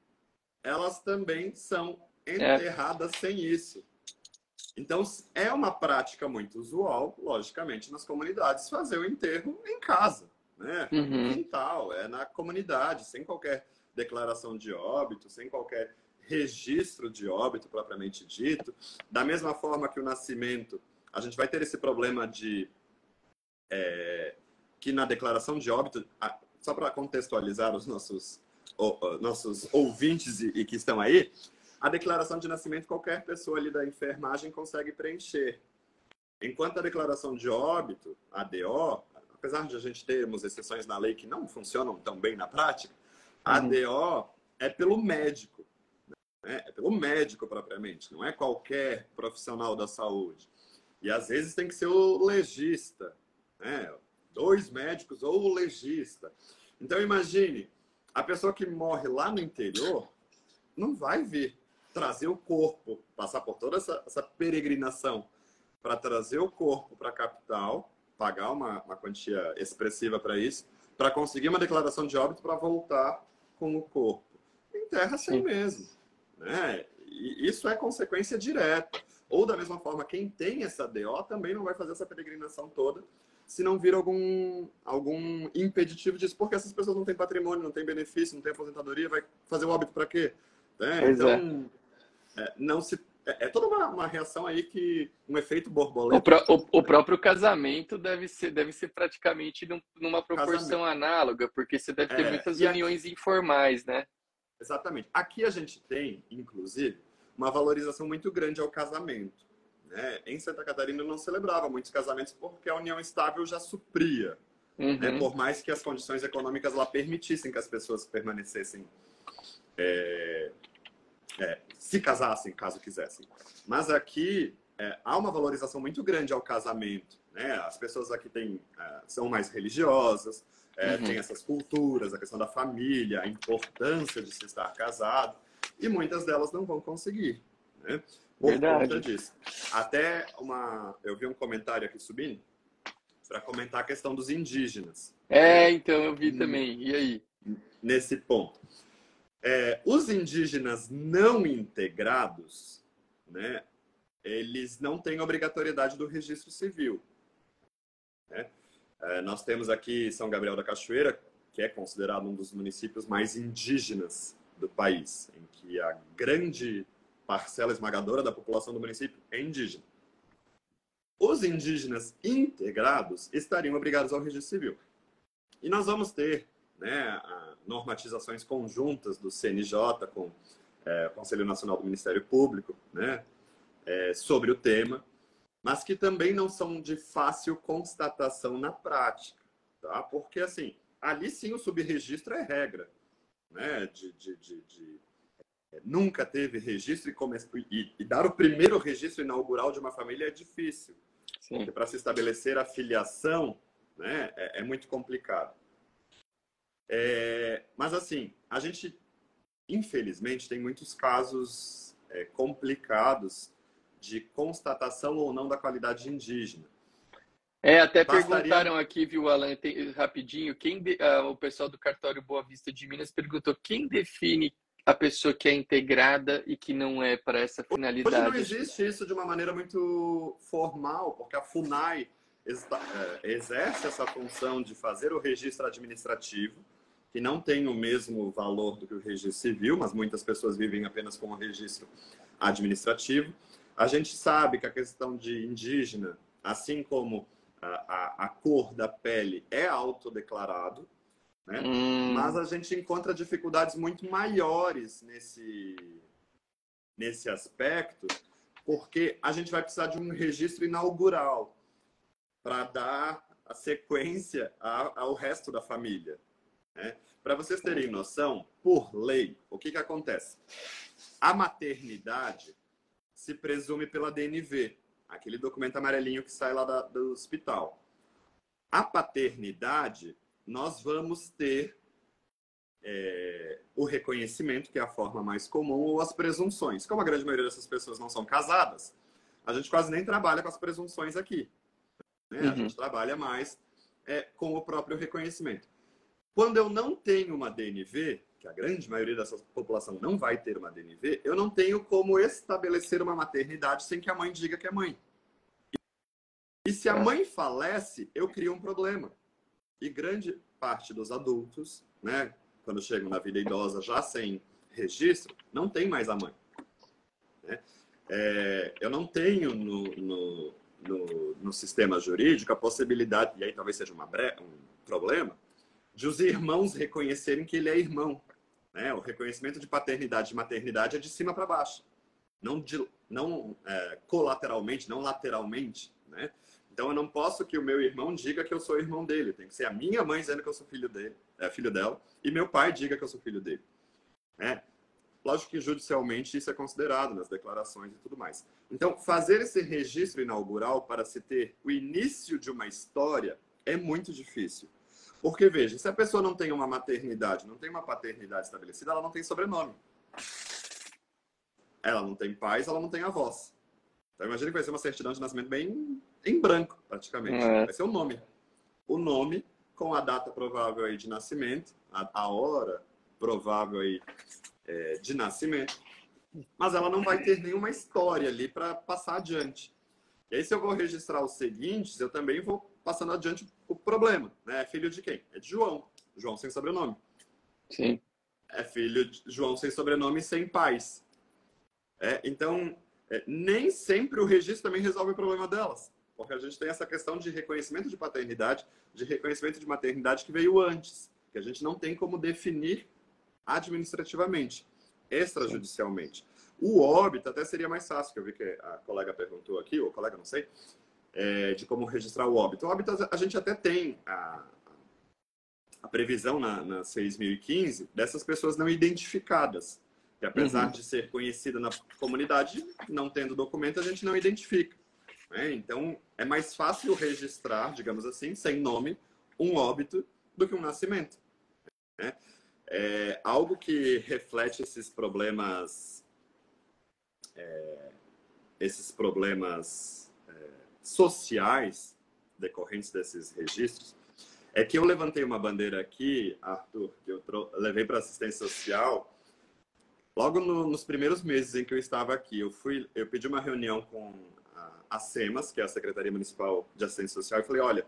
B: elas também são é. enterradas é. sem isso. Então, é uma prática muito usual, logicamente, nas comunidades, fazer o enterro em casa, né? Uhum. No quintal, é na comunidade, sem qualquer declaração de óbito, sem qualquer registro de óbito propriamente dito. Da mesma forma que o nascimento, a gente vai ter esse problema de é, que na declaração de óbito, só para contextualizar os nossos, nossos ouvintes e, e que estão aí, a declaração de nascimento qualquer pessoa ali da enfermagem consegue preencher. Enquanto a declaração de óbito, a DO, apesar de a gente termos exceções na lei que não funcionam tão bem na prática, a uhum. DO é pelo médico. Né? É pelo médico propriamente, não é qualquer profissional da saúde. E às vezes tem que ser o legista, né? dois médicos ou o legista. Então imagine, a pessoa que morre lá no interior não vai vir trazer o corpo, passar por toda essa, essa peregrinação para trazer o corpo para a capital, pagar uma, uma quantia expressiva para isso, para conseguir uma declaração de óbito para voltar com o corpo. Enterra sem mesmo. Né? E isso é consequência direta. Ou da mesma forma, quem tem essa DO também não vai fazer essa peregrinação toda se não vir algum, algum impeditivo disso, porque essas pessoas não têm patrimônio, não têm benefício, não têm aposentadoria, vai fazer o óbito para quê? Né? Então, é. É, não se é, é toda uma, uma, reação aí que um efeito borboleta.
A: O, o, o, próprio casamento deve ser, deve ser praticamente num, numa proporção casamento. análoga, porque você deve ter é, muitas uniões aqui, informais, né?
B: Exatamente. Aqui a gente tem, inclusive, uma valorização muito grande ao casamento. Né? Em Santa Catarina não celebrava muitos casamentos porque a união estável já supria. Né? Uhum. Né? Por mais que as condições econômicas lá permitissem que as pessoas permanecessem é, é, se casassem, caso quisessem. Mas aqui é, há uma valorização muito grande ao casamento. Né? As pessoas aqui têm, é, são mais religiosas, é, uhum. têm essas culturas, a questão da família, a importância de se estar casado, e muitas delas não vão conseguir. Né? Por Verdade. conta disso. Até uma. Eu vi um comentário aqui subindo para comentar a questão dos indígenas.
A: É, então eu vi também. E aí?
B: Nesse ponto. É, os indígenas não integrados, né, eles não têm obrigatoriedade do registro civil. Né? É, nós temos aqui São Gabriel da Cachoeira, que é considerado um dos municípios mais indígenas do país, em que a grande parcela esmagadora da população do município é indígena. Os indígenas integrados estariam obrigados ao registro civil. E nós vamos ter né, normatizações conjuntas do CNJ com é, o Conselho Nacional do Ministério Público, né, é, sobre o tema, mas que também não são de fácil constatação na prática, tá? Porque assim, ali sim o subregistro é regra, né? De, de, de, de é, nunca teve registro e, come... e, e, dar o primeiro registro inaugural de uma família é difícil, sim. porque para se estabelecer a filiação, né, é, é muito complicado. É, mas assim, a gente, infelizmente, tem muitos casos é, complicados de constatação ou não da qualidade indígena.
A: É, até Bastaria... perguntaram aqui, viu, Alan, tem, rapidinho, quem de, uh, o pessoal do cartório Boa Vista de Minas perguntou quem define a pessoa que é integrada e que não é para essa finalidade.
B: Hoje não existe isso de uma maneira muito formal, porque a FUNAI é, exerce essa função de fazer o registro administrativo, que não tem o mesmo valor do que o registro civil, mas muitas pessoas vivem apenas com o registro administrativo. A gente sabe que a questão de indígena, assim como a, a, a cor da pele, é autodeclarado, né? Hum. mas a gente encontra dificuldades muito maiores nesse, nesse aspecto, porque a gente vai precisar de um registro inaugural para dar a sequência ao resto da família. Né? Para vocês terem noção, por lei, o que, que acontece? A maternidade se presume pela DNV, aquele documento amarelinho que sai lá da, do hospital. A paternidade, nós vamos ter é, o reconhecimento, que é a forma mais comum, ou as presunções. Como a grande maioria dessas pessoas não são casadas, a gente quase nem trabalha com as presunções aqui. Né? Uhum. A gente trabalha mais é, com o próprio reconhecimento. Quando eu não tenho uma DNV, que a grande maioria dessa população não vai ter uma DNV, eu não tenho como estabelecer uma maternidade sem que a mãe diga que é mãe. E se a é. mãe falece, eu crio um problema. E grande parte dos adultos, né, quando chegam na vida idosa já sem registro, não tem mais a mãe. Né? É, eu não tenho no, no, no, no, sistema jurídico a possibilidade, e aí talvez seja uma bre... um problema, de os irmãos reconhecerem que ele é irmão. Né? O reconhecimento de paternidade e maternidade é de cima para baixo, não, de, não é, colateralmente, não lateralmente. Né? Então eu não posso que o meu irmão diga que eu sou irmão dele. Tem que ser a minha mãe dizendo que eu sou filho dele, é, filho dela, e meu pai diga que eu sou filho dele. Né? Lógico que judicialmente isso é considerado nas declarações e tudo mais. Então, fazer esse registro inaugural para se ter o início de uma história é muito difícil. Porque, veja, se a pessoa não tem uma maternidade, não tem uma paternidade estabelecida, ela não tem sobrenome. Ela não tem pais, ela não tem avós. Então, imagina que vai ser uma certidão de nascimento bem em branco, praticamente. É. Vai ser o nome. O nome com a data provável aí de nascimento, a, a hora provável aí é, de nascimento, mas ela não vai ter nenhuma história ali para passar adiante. E aí, se eu vou registrar os seguintes, eu também vou passando adiante o problema. Né? É filho de quem? É de João. João sem sobrenome.
A: Sim.
B: É filho de João sem sobrenome e sem pais. É, então, é, nem sempre o registro também resolve o problema delas. Porque a gente tem essa questão de reconhecimento de paternidade, de reconhecimento de maternidade que veio antes. Que a gente não tem como definir administrativamente, extrajudicialmente. O óbito até seria mais fácil, que eu vi que a colega perguntou aqui, ou colega, não sei, é, de como registrar o óbito. O óbito a gente até tem a, a previsão na, na 6.015 dessas pessoas não identificadas. Que apesar uhum. de ser conhecida na comunidade, não tendo documento, a gente não identifica. Né? Então, é mais fácil registrar, digamos assim, sem nome, um óbito do que um nascimento. Né? É, algo que reflete esses problemas, é, esses problemas é, sociais decorrentes desses registros, é que eu levantei uma bandeira aqui, Arthur, que eu levei para assistência social. Logo no, nos primeiros meses em que eu estava aqui, eu fui, eu pedi uma reunião com a, SEMAS, que é a Secretaria Municipal de Assistência Social, e falei, olha,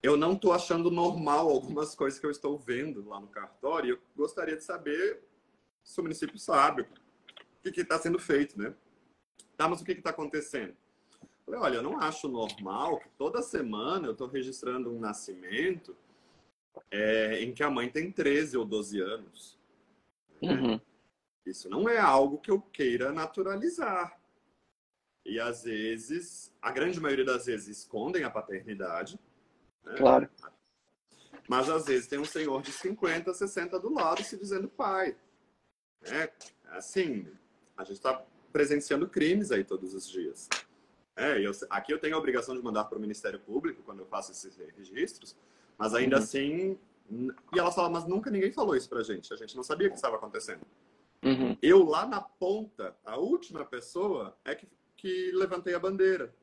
B: eu não estou achando normal algumas coisas que eu estou vendo lá no cartório. Eu gostaria de saber se o município sabe o que está sendo feito, né? Tá, mas o que está acontecendo? Falei, olha, eu não acho normal que toda semana eu estou registrando um nascimento é, em que a mãe tem 13 ou 12 anos. Né? Uhum. Isso não é algo que eu queira naturalizar. E às vezes, a grande maioria das vezes, escondem a paternidade
A: né? Claro.
B: Mas às vezes tem um senhor de 50, 60 do lado se dizendo pai. É, assim, a gente está presenciando crimes aí todos os dias. É, eu, aqui eu tenho a obrigação de mandar para o Ministério Público quando eu faço esses registros, mas ainda uhum. assim. E ela fala, mas nunca ninguém falou isso pra gente. A gente não sabia o que estava acontecendo. Uhum. Eu lá na ponta, a última pessoa, é que, que levantei a bandeira.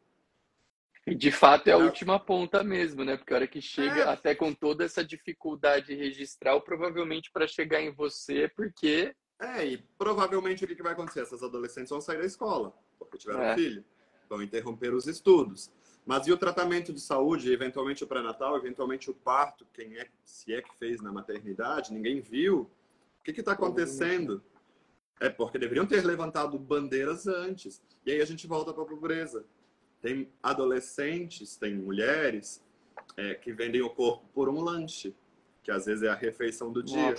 A: E de fato é a última ponta mesmo, né? Porque a hora que chega, é. até com toda essa dificuldade registral, provavelmente para chegar em você, porque.
B: É, e provavelmente o que vai acontecer? Essas adolescentes vão sair da escola, porque tiveram é. filho, vão interromper os estudos. Mas e o tratamento de saúde, eventualmente o pré-natal, eventualmente o parto, quem é, se é que fez na maternidade, ninguém viu. O que está acontecendo? É porque deveriam ter levantado bandeiras antes. E aí a gente volta para a pobreza. Tem adolescentes, tem mulheres é, que vendem o corpo por um lanche, que às vezes é a refeição do dia.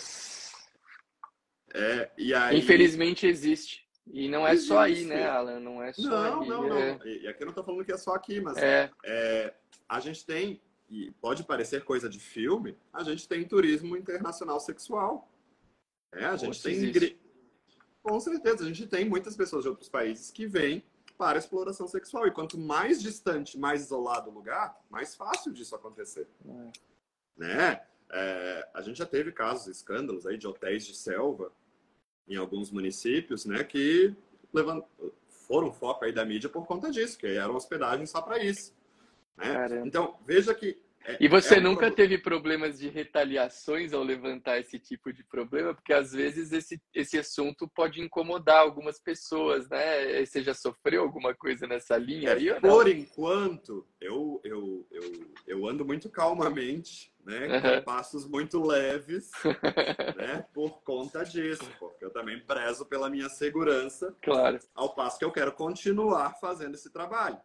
B: É, e aí...
A: Infelizmente existe. E não é existe. só aí, né, Alan? Não é só
B: não,
A: aí.
B: Não, não, é... E aqui eu não estou falando que é só aqui, mas é. É, a gente tem, e pode parecer coisa de filme, a gente tem turismo internacional sexual. É, a gente tem. Com certeza, a gente tem muitas pessoas de outros países que vêm para exploração sexual. E quanto mais distante, mais isolado o lugar, mais fácil disso acontecer. É. Né? É, a gente já teve casos, escândalos aí de hotéis de selva em alguns municípios, né, que levant... foram foco aí da mídia por conta disso, que eram hospedagens só para isso. Né? Então, veja que
A: e você é um nunca problema. teve problemas de retaliações ao levantar esse tipo de problema? Porque às vezes esse, esse assunto pode incomodar algumas pessoas, né? Você já sofreu alguma coisa nessa linha aí?
B: É, por enquanto, eu, eu, eu, eu ando muito calmamente, né? Uhum. Com passos muito leves, né? Por conta disso, porque eu também prezo pela minha segurança.
A: Claro.
B: Ao passo que eu quero continuar fazendo esse trabalho,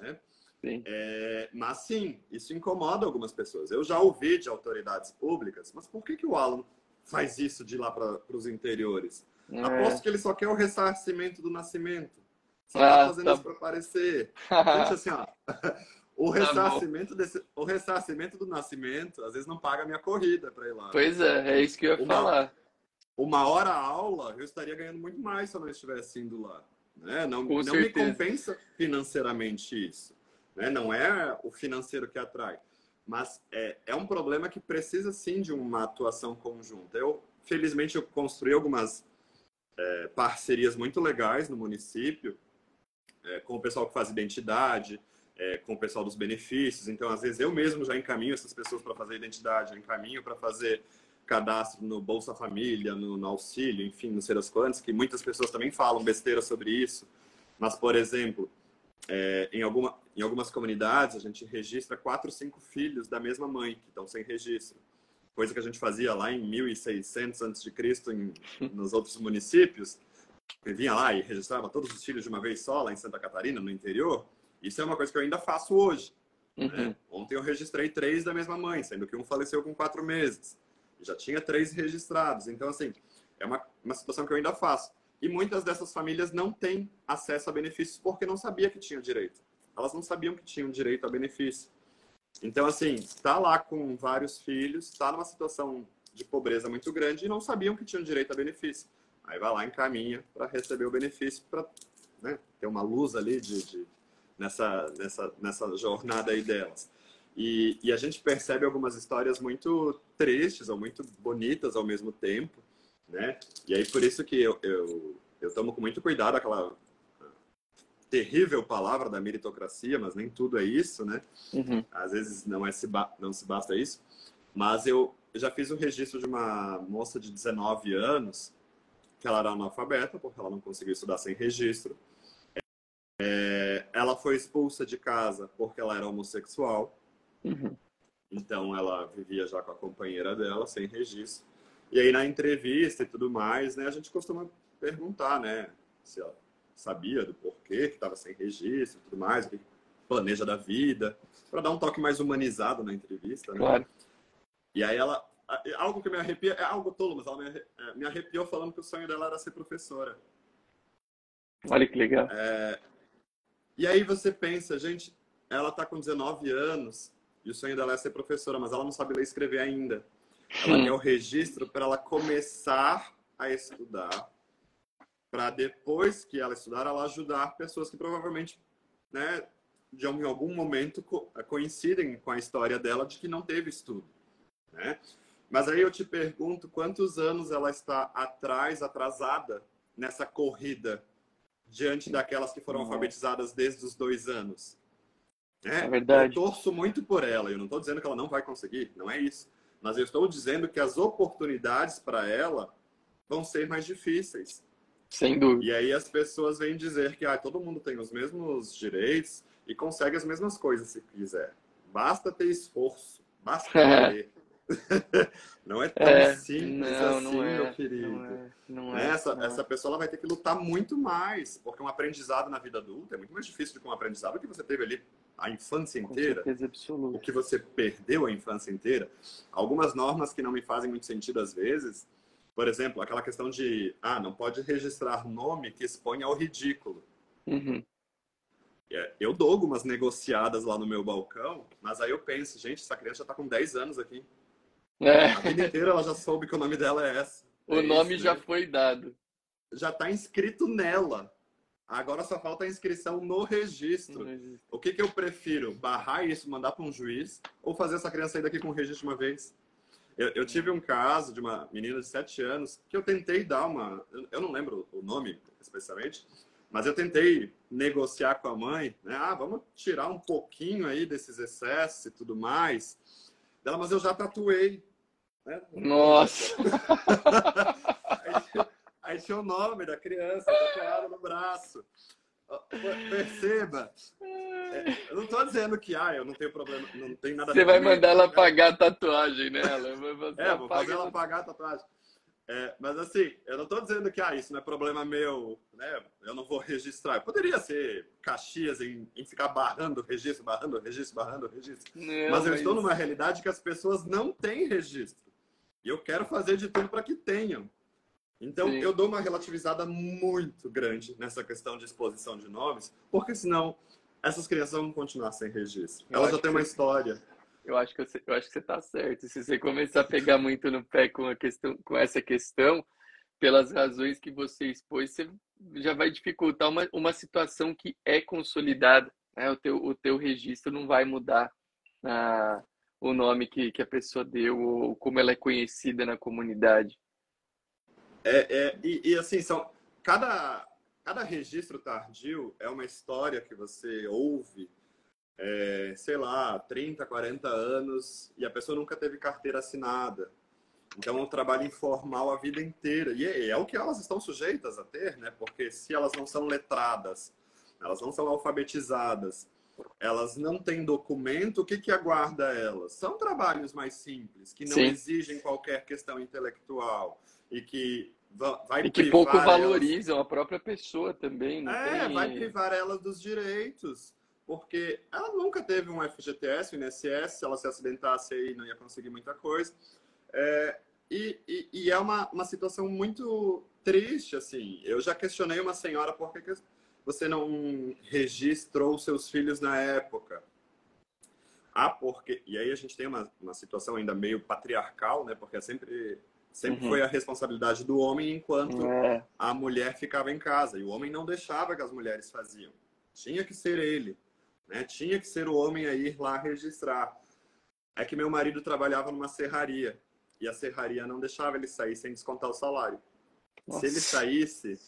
B: né?
A: Sim.
B: É, mas sim, isso incomoda algumas pessoas. Eu já ouvi de autoridades públicas, mas por que, que o Alan faz isso de lá para os interiores? É. Aposto que ele só quer o ressarcimento do nascimento. Só ah, tá fazendo tá... isso para aparecer. Gente, assim, ó, o tá ressarcimento, tá desse, o ressarcimento do nascimento, às vezes não paga a minha corrida para ir lá.
A: Pois é, é isso que eu ia uma, falar.
B: Uma hora aula, eu estaria ganhando muito mais se eu não estivesse indo lá. Né? Não, não me compensa financeiramente isso. Né? Não é o financeiro que atrai. Mas é, é um problema que precisa sim de uma atuação conjunta. Eu, felizmente, eu construí algumas é, parcerias muito legais no município, é, com o pessoal que faz identidade, é, com o pessoal dos benefícios. Então, às vezes, eu mesmo já encaminho essas pessoas para fazer identidade, eu encaminho para fazer cadastro no Bolsa Família, no, no, auxílio, enfim, não sei das quantas, que muitas pessoas também falam besteira sobre isso. Mas, por exemplo, é, em, alguma, em algumas comunidades, a gente registra quatro, cinco filhos da mesma mãe que estão sem registro. Coisa que a gente fazia lá em 1600 a.C., nos outros municípios. Que vinha lá e registrava todos os filhos de uma vez só, lá em Santa Catarina, no interior. Isso é uma coisa que eu ainda faço hoje. Né? Uhum. Né? Ontem eu registrei três da mesma mãe, sendo que um faleceu com quatro meses. Já tinha três registrados. Então, assim, é uma, uma situação que eu ainda faço. E muitas dessas famílias não têm acesso a benefícios porque não sabia que tinham direito. Elas não sabiam que tinham direito a benefício. Então, assim, está lá com vários filhos, está numa situação de pobreza muito grande e não sabiam que tinham direito a benefício. Aí vai lá, encaminha para receber o benefício, para né, ter uma luz ali de, de, nessa, nessa, nessa jornada aí delas. E, e, a gente percebe algumas histórias muito tristes ou muito bonitas ao mesmo tempo, né? E aí por isso que eu, eu, eu tomo com muito cuidado aquela terrível palavra da meritocracia, mas nem tudo é isso, né? Uhum. Às vezes não, é se não se basta isso. Mas eu já fiz o um registro de uma moça de 19 anos, que ela era analfabeta, porque ela não conseguiu estudar sem registro. É, ela foi expulsa de casa porque ela era homossexual. Uhum. Então ela vivia já com a companheira dela, sem registro. E aí na entrevista e tudo mais, né, a gente costuma perguntar, né, se ela sabia do porquê que estava sem registro e tudo mais, o que planeja da vida, para dar um toque mais humanizado na entrevista, né?
A: Claro.
B: E aí ela, algo que me arrepia, é algo tolo, mas ela é, me arrepiou falando que o sonho dela era ser professora.
A: Olha que legal.
B: É, e aí você pensa, gente, ela está com 19 anos e o sonho dela é ser professora, mas ela não sabe ler e escrever ainda. Ela quer o registro para ela começar a estudar, para depois que ela estudar, ela ajudar pessoas que provavelmente, né, de em algum momento coincidem com a história dela de que não teve estudo, né? Mas aí eu te pergunto quantos anos ela está atrás, atrasada nessa corrida diante daquelas que foram alfabetizadas desde os dois anos.
A: Né? É verdade.
B: Eu torço muito por ela. Eu não estou dizendo que ela não vai conseguir, não é isso. Mas eu estou dizendo que as oportunidades para ela vão ser mais difíceis.
A: Sem dúvida.
B: E aí as pessoas vêm dizer que ah, todo mundo tem os mesmos direitos e consegue as mesmas coisas se quiser. Basta ter esforço, basta não é tão é, simples não, assim, não é, meu querido. Não é, não é, essa, não essa pessoa ela vai ter que lutar muito mais, porque um aprendizado na vida adulta é muito mais difícil do que um aprendizado que você teve ali a infância inteira, o que você perdeu a infância inteira. Algumas normas que não me fazem muito sentido às vezes, por exemplo, aquela questão de, ah, não pode registrar nome que exponha ao ridículo.
A: Uhum.
B: É, eu dou algumas negociadas lá no meu balcão, mas aí eu penso, gente, essa criança já está com 10 anos aqui. É. A vida inteira ela já soube que o nome dela é essa.
A: O é nome esse, já né? foi dado.
B: Já está inscrito nela. Agora só falta a inscrição no registro. O que, que eu prefiro? Barrar isso, mandar para um juiz ou fazer essa criança sair daqui com o registro uma vez? Eu, eu, tive um caso de uma menina de 7 anos que eu tentei dar uma. Eu não lembro o nome especialmente, Mas eu tentei negociar com a mãe, né? Ah, vamos tirar um pouquinho aí desses excessos e tudo mais. Dela, mas eu já tatuei.
A: Né? Nossa!
B: aí, aí, tinha o nome da criança tatuado no braço. Perceba, é, eu não estou dizendo que ah, eu não tenho problema, não tem nada
A: Você vai mandar ela pagar a tatuagem nela.
B: é, vou fazer ela pagar a tatuagem. É, mas assim, eu não estou dizendo que ah, isso não é problema meu, né? Eu não vou registrar. Poderia ser Caxias em, em ficar barrando registro, barrando registro, barrando registro. Não, mas eu mas... estou numa realidade que as pessoas não têm registro. E eu quero fazer de tudo para que tenham. Então, Sim. eu dou uma relativizada muito grande nessa questão de exposição de nomes, porque senão essas crianças vão continuar sem registro. Elas já têm uma história
A: eu acho que você, eu acho que você está certo. Se você começar a pegar muito no pé com a questão, com essa questão, pelas razões que você expôs, você já vai dificultar uma, uma situação que é consolidada. Né? O, teu, o teu registro não vai mudar ah, o nome que, que a pessoa deu ou como ela é conhecida na comunidade.
B: É, é e, e assim, são, cada, cada registro tardio é uma história que você ouve é, sei lá, 30, 40 anos e a pessoa nunca teve carteira assinada. Então, é um trabalho informal a vida inteira. E é, é, o que elas estão sujeitas a ter, né? Porque se elas não são letradas, elas não são alfabetizadas, elas não têm documento, o que, que aguarda elas? São trabalhos mais simples, que não Sim. exigem qualquer questão intelectual e que vai
A: e que pouco valorizam elas... a própria pessoa também.
B: é, tem... vai privar elas dos direitos porque ela nunca teve um FGTS, um INSS, se ela se acidentasse aí não ia conseguir muita coisa. É, e, e, e, é uma, uma situação muito triste, assim. Eu já questionei uma senhora por que você não registrou seus filhos na época. Ah, porque... E aí a gente tem uma, uma situação ainda meio patriarcal, né? Porque é sempre, sempre uhum. foi a responsabilidade do homem enquanto é. a mulher ficava em casa. E o homem não deixava que as mulheres faziam. Tinha que ser ele. Né? Tinha que ser o homem a ir lá registrar. É que meu marido trabalhava numa serraria e a serraria não deixava ele sair sem descontar o salário. Nossa. Se ele saísse,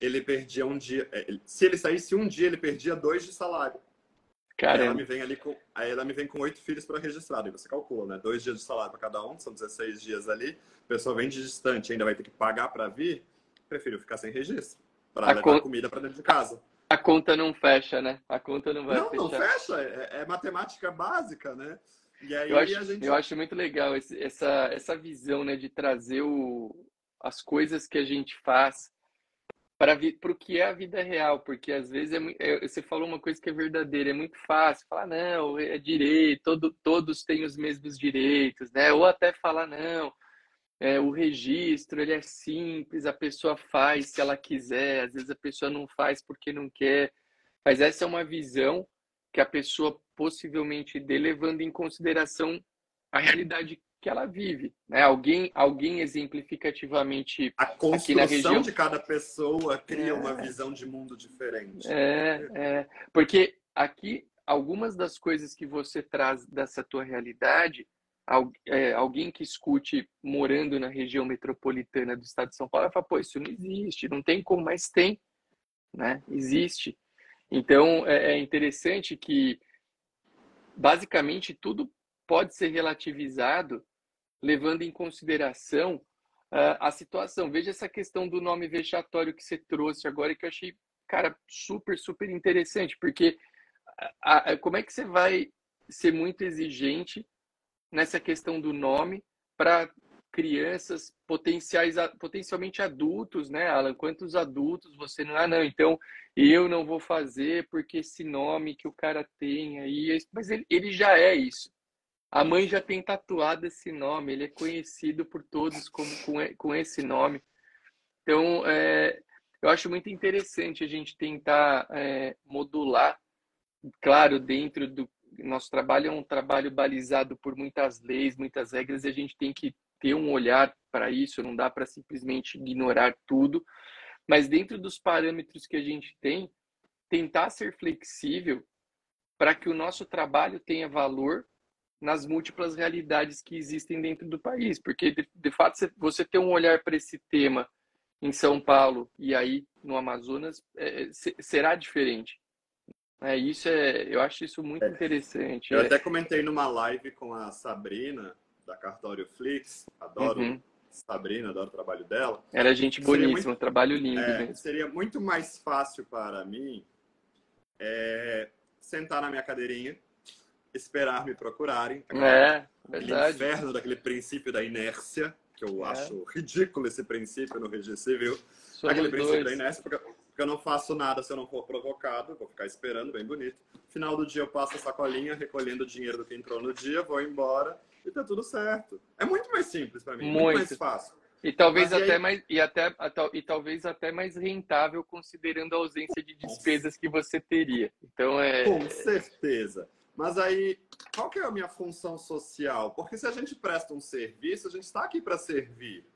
B: ele perdia um dia. É, se ele saísse um dia, ele perdia dois de salário. Ela me vem ali com, aí ela me vem com oito filhos para registrar. E você calcula, né? Dois dias de salário para cada um, são 16 dias ali. A pessoa vem de distante, ainda vai ter que pagar para vir. Prefiro ficar sem registro para levar comida para dentro de casa.
A: A conta não fecha, né? A conta não vai
B: não,
A: fechar.
B: Não, fecha. É, é, matemática básica, né?
A: E aí eu acho, a gente... eu acho muito legal esse, essa, essa visão, né? De trazer o, as coisas que a gente faz para o que é a vida real, porque às vezes é, é, você falou uma coisa que é verdadeira, é muito fácil falar, não, é direito, todo, todos têm os mesmos direitos, né? Ou até falar, não, é, o registro ele é simples, a pessoa faz se ela quiser, às vezes a pessoa não faz porque não quer, mas essa é uma visão que a pessoa possivelmente dê levando em consideração a realidade que ela vive, né? Alguém, alguém exemplificativamente
B: a construção de cada pessoa cria é... uma visão de mundo diferente.
A: É, é, porque aqui algumas das coisas que você traz dessa tua realidade é, alguém que escute morando na região metropolitana do estado de São Paulo vai falar, pô, isso não existe, não tem como, mas tem, né? Existe. Então, é, é interessante que, basicamente, tudo pode ser relativizado levando em consideração uh, a situação. Veja essa questão do nome vexatório que você trouxe agora, que eu achei, cara, super, super interessante, porque a, a, como é que você vai ser muito exigente nessa questão do nome para crianças potenciais potencialmente adultos, né, Alan? Quantos adultos você não ah não, então eu não vou fazer porque esse nome que o cara tem aí, mas ele, ele já é isso. A mãe já tem tatuado esse nome, ele é conhecido por todos como com, com esse nome. Então, é, eu acho muito interessante a gente tentar é, modular, claro, dentro do, nosso trabalho é um trabalho balizado por muitas leis, muitas regras, e a gente tem que ter um olhar para isso, não dá para simplesmente ignorar tudo, mas dentro dos parâmetros que a gente tem, tentar ser flexível para que o nosso trabalho tenha valor nas múltiplas realidades que existem dentro do país, porque de, de fato você ter um olhar para esse tema em São Paulo e aí no Amazonas é, será diferente. É, isso é, eu acho isso muito é. interessante.
B: Eu
A: é.
B: até comentei numa live com a Sabrina, da Cartório Flix, adoro uhum. Sabrina, adoro o trabalho dela.
A: Era gente boníssima, muito, trabalho lindo
B: é. Seria muito mais fácil para mim é, sentar na minha cadeirinha, esperar me procurarem.
A: É, verdade.
B: inferno daquele princípio da inércia, que eu é. acho ridículo esse princípio no registro civil. Somos aquele dois. princípio da inércia, porque, porque eu não faço nada se eu não for provocado, vou ficar esperando, bem bonito. Final do dia eu passo a sacolinha, recolhendo o dinheiro do que entrou no dia, vou embora e tá tudo certo. É muito mais simples para mim, muito. muito mais fácil.
A: E talvez Mas, até aí... mais e até e talvez até mais rentável considerando a ausência de despesas que você teria. Então é
B: Com certeza. Mas aí, qual que é a minha função social? Porque se a gente presta um serviço, a gente está aqui para servir.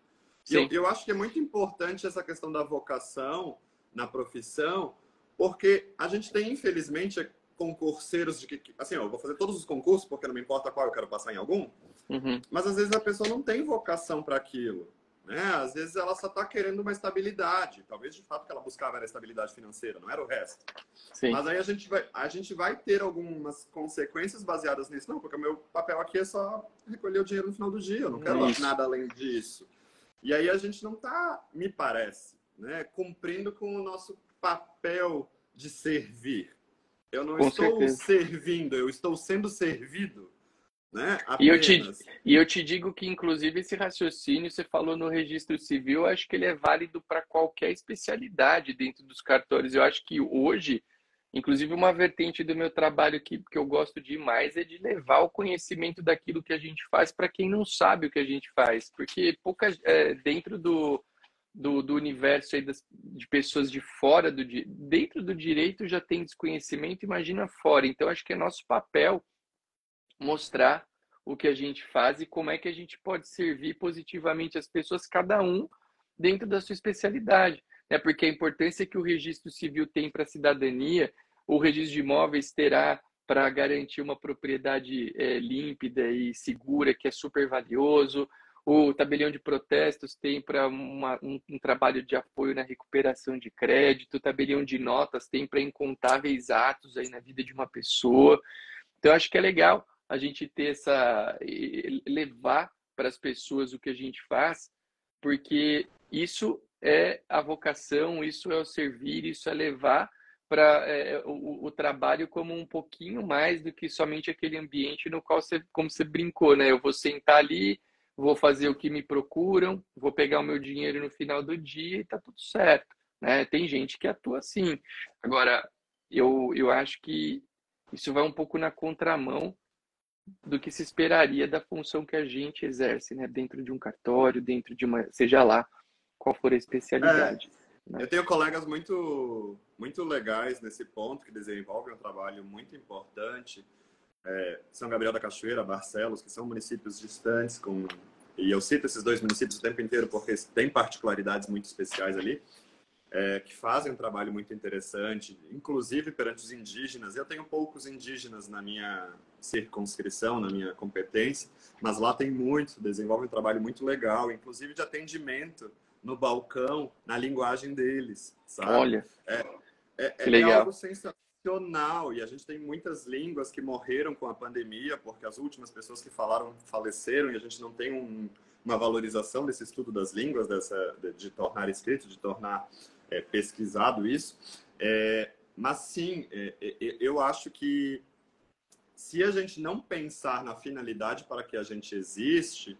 B: Eu, eu acho que é muito importante essa questão da vocação na profissão, porque a gente tem, infelizmente, concurseiros de que, assim, eu vou fazer todos os concursos porque não me importa qual eu quero passar em algum, uhum. mas às vezes a pessoa não tem vocação para aquilo. Né? Às vezes ela só está querendo uma estabilidade. Talvez de fato que ela buscava era estabilidade financeira, não era o resto. Sim. Mas aí a gente, vai, a gente vai ter algumas consequências baseadas nisso. Não, porque o meu papel aqui é só recolher o dinheiro no final do dia. Eu não quero Isso. nada além disso. E aí a gente não está, me parece, né, cumprindo com o nosso papel de servir. Eu não com estou certeza. servindo, eu estou sendo servido. Né?
A: E, eu te, e eu te digo que, inclusive, esse raciocínio, você falou no registro civil, acho que ele é válido para qualquer especialidade dentro dos cartórios. Eu acho que hoje, inclusive, uma vertente do meu trabalho que, que eu gosto demais é de levar o conhecimento daquilo que a gente faz para quem não sabe o que a gente faz. Porque poucas, é, dentro do, do, do universo aí das, de pessoas de fora do dentro do direito já tem desconhecimento, imagina fora. Então, acho que é nosso papel mostrar o que a gente faz e como é que a gente pode servir positivamente as pessoas, cada um dentro da sua especialidade. Né? Porque a importância que o registro civil tem para a cidadania, o registro de imóveis terá para garantir uma propriedade é, límpida e segura, que é super valioso. O tabelião de protestos tem para um, um, trabalho de apoio na recuperação de crédito. O tabelião de notas tem para incontáveis atos aí na vida de uma pessoa. Então, acho que é legal a gente ter essa levar para as pessoas o que a gente faz, porque isso é a vocação, isso é o servir, isso é levar para é, o, o, trabalho como um pouquinho mais do que somente aquele ambiente no qual você, como você brincou, né? Eu vou sentar ali, vou fazer o que me procuram, vou pegar o meu dinheiro no final do dia e tá tudo certo, né? Tem gente que atua assim. Agora, eu, eu acho que isso vai um pouco na contramão do que se esperaria da função que a gente exerce, né? Dentro de um cartório, dentro de uma, seja lá qual for a especialidade.
B: É, né? Eu tenho colegas muito, muito legais nesse ponto que desenvolvem um trabalho muito importante. É, São Gabriel da Cachoeira, Barcelos, que são municípios distantes com e eu cito esses dois municípios o tempo inteiro porque tem particularidades muito especiais ali é, que fazem um trabalho muito interessante, inclusive perante os indígenas. Eu tenho poucos indígenas na minha circunscrição, na minha competência, mas lá tem muito, desenvolve um trabalho muito legal, inclusive de atendimento no balcão, na linguagem deles, sabe?
A: Olha,
B: é, é, é legal. algo sensacional e a gente tem muitas línguas que morreram com a pandemia, porque as últimas pessoas que falaram faleceram e a gente não tem um, uma valorização desse estudo das línguas, dessa, de, de tornar escrito, de tornar é, pesquisado isso. É, mas sim, é, é, é, eu acho que se a gente não pensar na finalidade para que a gente existe,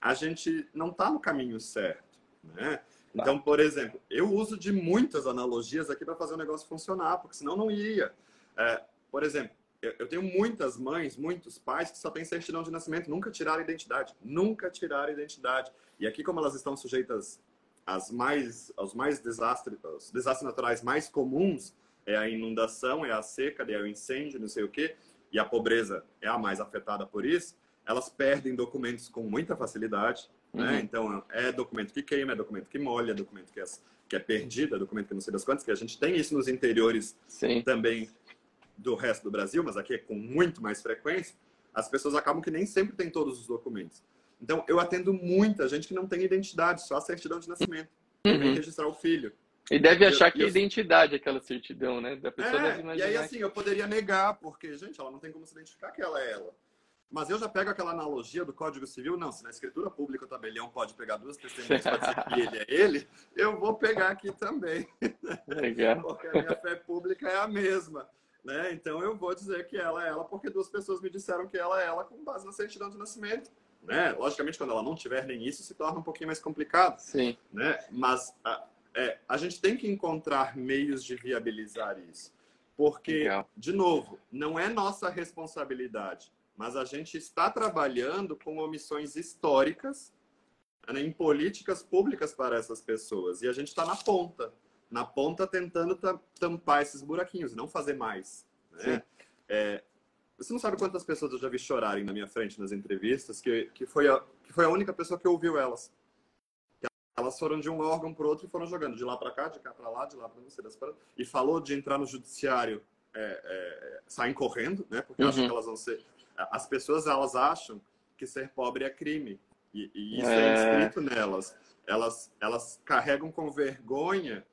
B: a gente não está no caminho certo, né? Então, por exemplo, eu uso de muitas analogias aqui para fazer o negócio funcionar, porque senão não iria. É, por exemplo, eu, eu, tenho muitas mães, muitos pais que só têm certidão de nascimento, nunca tiraram identidade, nunca tiraram identidade. E aqui, como elas estão sujeitas as mais, os mais desastres, os desastres naturais mais comuns é a inundação, é a seca, é o incêndio, não sei o quê, e a pobreza é a mais afetada por isso, elas perdem documentos com muita facilidade, né? uhum. né? Então, é documento que queima, é documento que molha, é documento que é, que é perdido, é documento que não sei das quantas, que a gente tem isso nos interiores Sim. também do resto do Brasil, mas aqui é com muito mais frequência, as pessoas acabam que nem sempre têm todos os documentos. Então, eu atendo muita gente que não tem identidade, só a certidão de nascimento. Uhum. Vem registrar o filho.
A: E deve achar que é identidade aquela certidão, né? Da pessoa
B: é, deve E aí, assim, eu poderia negar, porque, gente, ela não tem como se identificar que ela é ela. Mas eu já pego aquela analogia do Código Civil, não, se na escritura pública o tabelião pode pegar duas testemunhas para dizer que ele é ele, eu vou pegar aqui também. Legal. Porque a minha fé pública é a mesma. Né? Então eu vou dizer que ela é ela porque duas pessoas me disseram que ela é ela com base na certidão de nascimento. Né? Logicamente, quando ela não tiver nem isso, se torna um pouquinho mais complicado.
A: Sim.
B: Né? Mas a, é, a gente tem que encontrar meios de viabilizar isso. Porque, Legal. de novo, não é nossa responsabilidade mas a gente está trabalhando com omissões históricas né, em políticas públicas para essas pessoas. E a gente está na ponta, na ponta tentando tampar esses buraquinhos, não fazer mais. Né? É, você não sabe quantas pessoas eu já vi chorarem na minha frente nas entrevistas, que, que, foi, a, que foi a única pessoa que ouviu elas. Elas foram de um órgão para outro e foram jogando de lá para cá, de cá para lá, de lá para você, e falou de entrar no judiciário, é, é, saem correndo, né? Porque uhum. acham que elas vão ser as pessoas elas acham que ser pobre é crime. E, e isso é... é escrito nelas. Elas, elas carregam com vergonha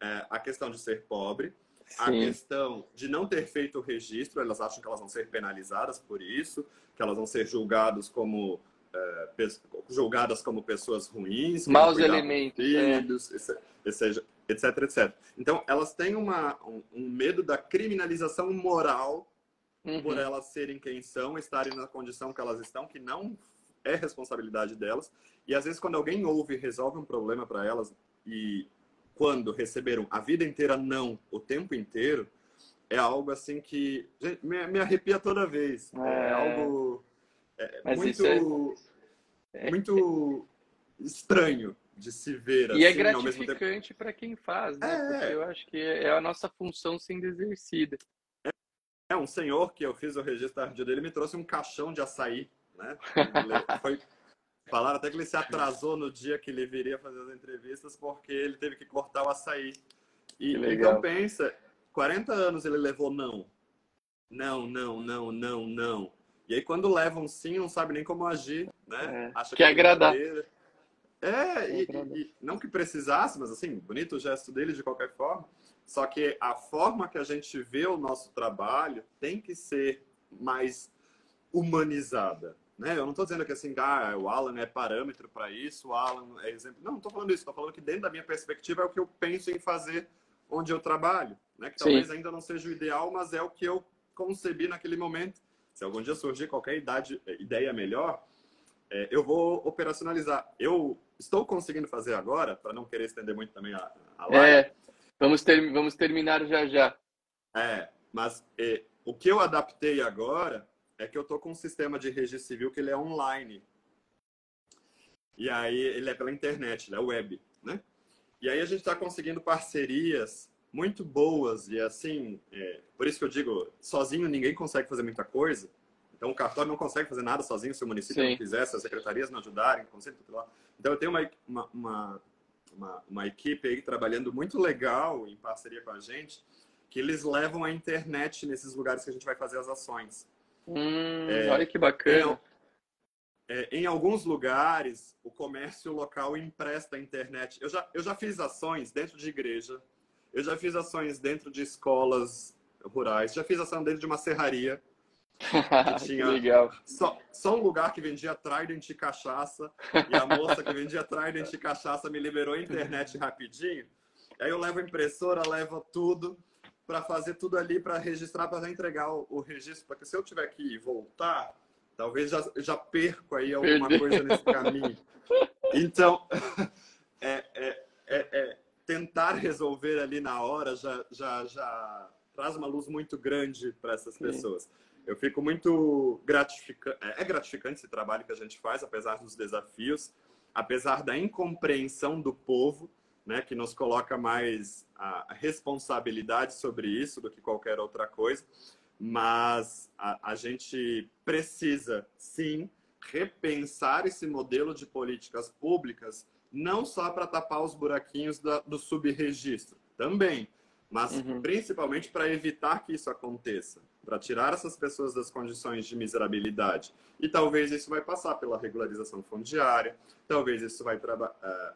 B: é, a questão de ser pobre. A questão de não ter feito o registro, elas acham que elas vão ser penalizadas por isso, que elas vão ser julgadas como é, julgadas como pessoas ruins,
A: maus elementos,
B: filhos, é. etc, etc, etc. Então, elas têm uma, um, um medo da criminalização moral uhum. por elas serem quem são, estarem na condição que elas estão, que não é responsabilidade delas. E às vezes, quando alguém ouve e resolve um problema para elas, e quando receberam a vida inteira não, o tempo inteiro, é algo assim que gente, me, me, arrepia toda vez. É, é algo é, muito, é... muito estranho de se ver.
A: E é assim, é gratificante para quem faz, né? É... Porque eu acho que é a nossa função sendo exercida.
B: É, um senhor que eu fiz o registro tardio dele me trouxe um caixão de açaí, né? Foi... Falaram até que ele se atrasou no dia que ele viria fazer as entrevistas porque ele teve que cortar o açaí. E então pensa, 40 anos ele levou não. Não, não, não, não, não. E aí quando leva um sim, não sabe nem como agir, né?
A: É, Acha que, agradar.
B: É, é e, e, não que precisasse, mas assim, bonito o gesto dele de qualquer forma. Só que a forma que a gente vê o nosso trabalho tem que ser mais humanizada. Né? Eu não estou dizendo que assim, ah, o Alan é parâmetro para isso, o Alan é exemplo. Não, não estou falando isso. Estou falando que dentro da minha perspectiva é o que eu penso em fazer onde eu trabalho. Né? Que talvez Sim. ainda não seja o ideal, mas é o que eu concebi naquele momento. Se algum dia surgir qualquer idade, ideia melhor, é, eu vou operacionalizar. Eu estou conseguindo fazer agora, para não querer estender muito também a, a live. É
A: Vamos, ter, vamos terminar já já.
B: É, mas é, o que eu adaptei agora é que eu tô com um sistema de registro civil que ele é online. E aí ele é pela internet, ele é web, né? E aí a gente está conseguindo parcerias muito boas e assim, é, por isso que eu digo, sozinho ninguém consegue fazer muita coisa. Então o cartório não consegue fazer nada sozinho se o município Sim. não quiser, se as secretarias não ajudarem, conselho tutelar. Então eu tenho uma, uma, uma uma, uma equipe aí trabalhando muito legal em parceria com a gente, que eles levam a internet nesses lugares que a gente vai fazer as ações.
A: Hum, é, olha que bacana.
B: Em, é, em, alguns lugares, o comércio local empresta a internet. Eu já, eu já fiz ações dentro de igreja, eu já fiz ações dentro de escolas rurais, já fiz ação dentro de uma serraria.
A: Que tinha legal.
B: Só, só um lugar que vendia Trident e cachaça. E a moça que vendia Trident e cachaça me liberou a internet rapidinho. Aí eu levo a impressora, levo tudo para fazer tudo ali para registrar, para entregar o, o, registro. Porque se eu tiver que voltar, talvez já, já perco aí alguma Perdi. coisa nesse caminho. Então, é, é, é, é, tentar resolver ali na hora já, já, já traz uma luz muito grande para essas pessoas. Sim. Eu fico muito gratificante. É, é gratificante esse trabalho que a gente faz, apesar dos desafios, apesar da incompreensão do povo, né, que nos coloca mais a responsabilidade sobre isso do que qualquer outra coisa. Mas a, a gente precisa, sim, repensar esse modelo de políticas públicas, não só para tapar os buraquinhos da, do subregistro, também, mas uhum. principalmente para evitar que isso aconteça, para tirar essas pessoas das condições de miserabilidade. E talvez isso vai passar pela regularização fundiária, talvez isso vai uh,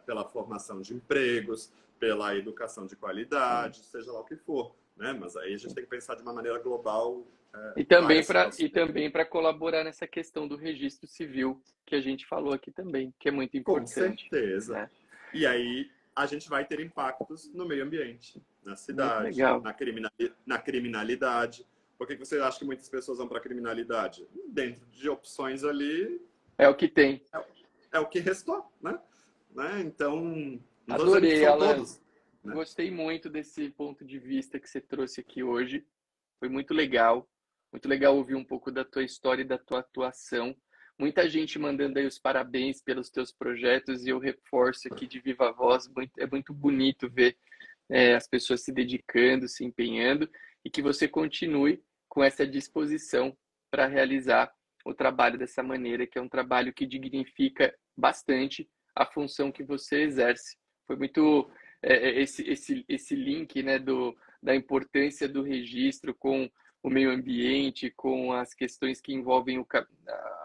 B: pela formação de empregos, pela educação de qualidade, uhum. seja lá o que for. Né? Mas aí a gente tem que pensar de uma maneira global.
A: Uh, e também para e também para colaborar nessa questão do registro civil que a gente falou aqui também, que é muito importante.
B: Com certeza. Né? E aí a gente vai ter impactos no meio ambiente, na cidade, na, criminalidade, na criminalidade. Por que você acha que muitas pessoas vão para a criminalidade? Dentro de opções ali.
A: É o que tem.
B: É, é o que restou, né? né? Então.
A: Adorei, Alan. Todos, né? Gostei muito desse ponto de vista que você trouxe aqui hoje. Foi muito legal. Muito legal ouvir um pouco da tua história e da tua atuação muita gente mandando aí os parabéns pelos teus projetos e eu reforço aqui de viva voz, é muito bonito ver é, as pessoas se dedicando, se empenhando e que você continue com essa disposição para realizar o trabalho dessa maneira, que é um trabalho que dignifica bastante a função que você exerce. Foi muito é, é esse, esse, esse link né, do, da importância do registro com o meio ambiente, com as questões que envolvem o,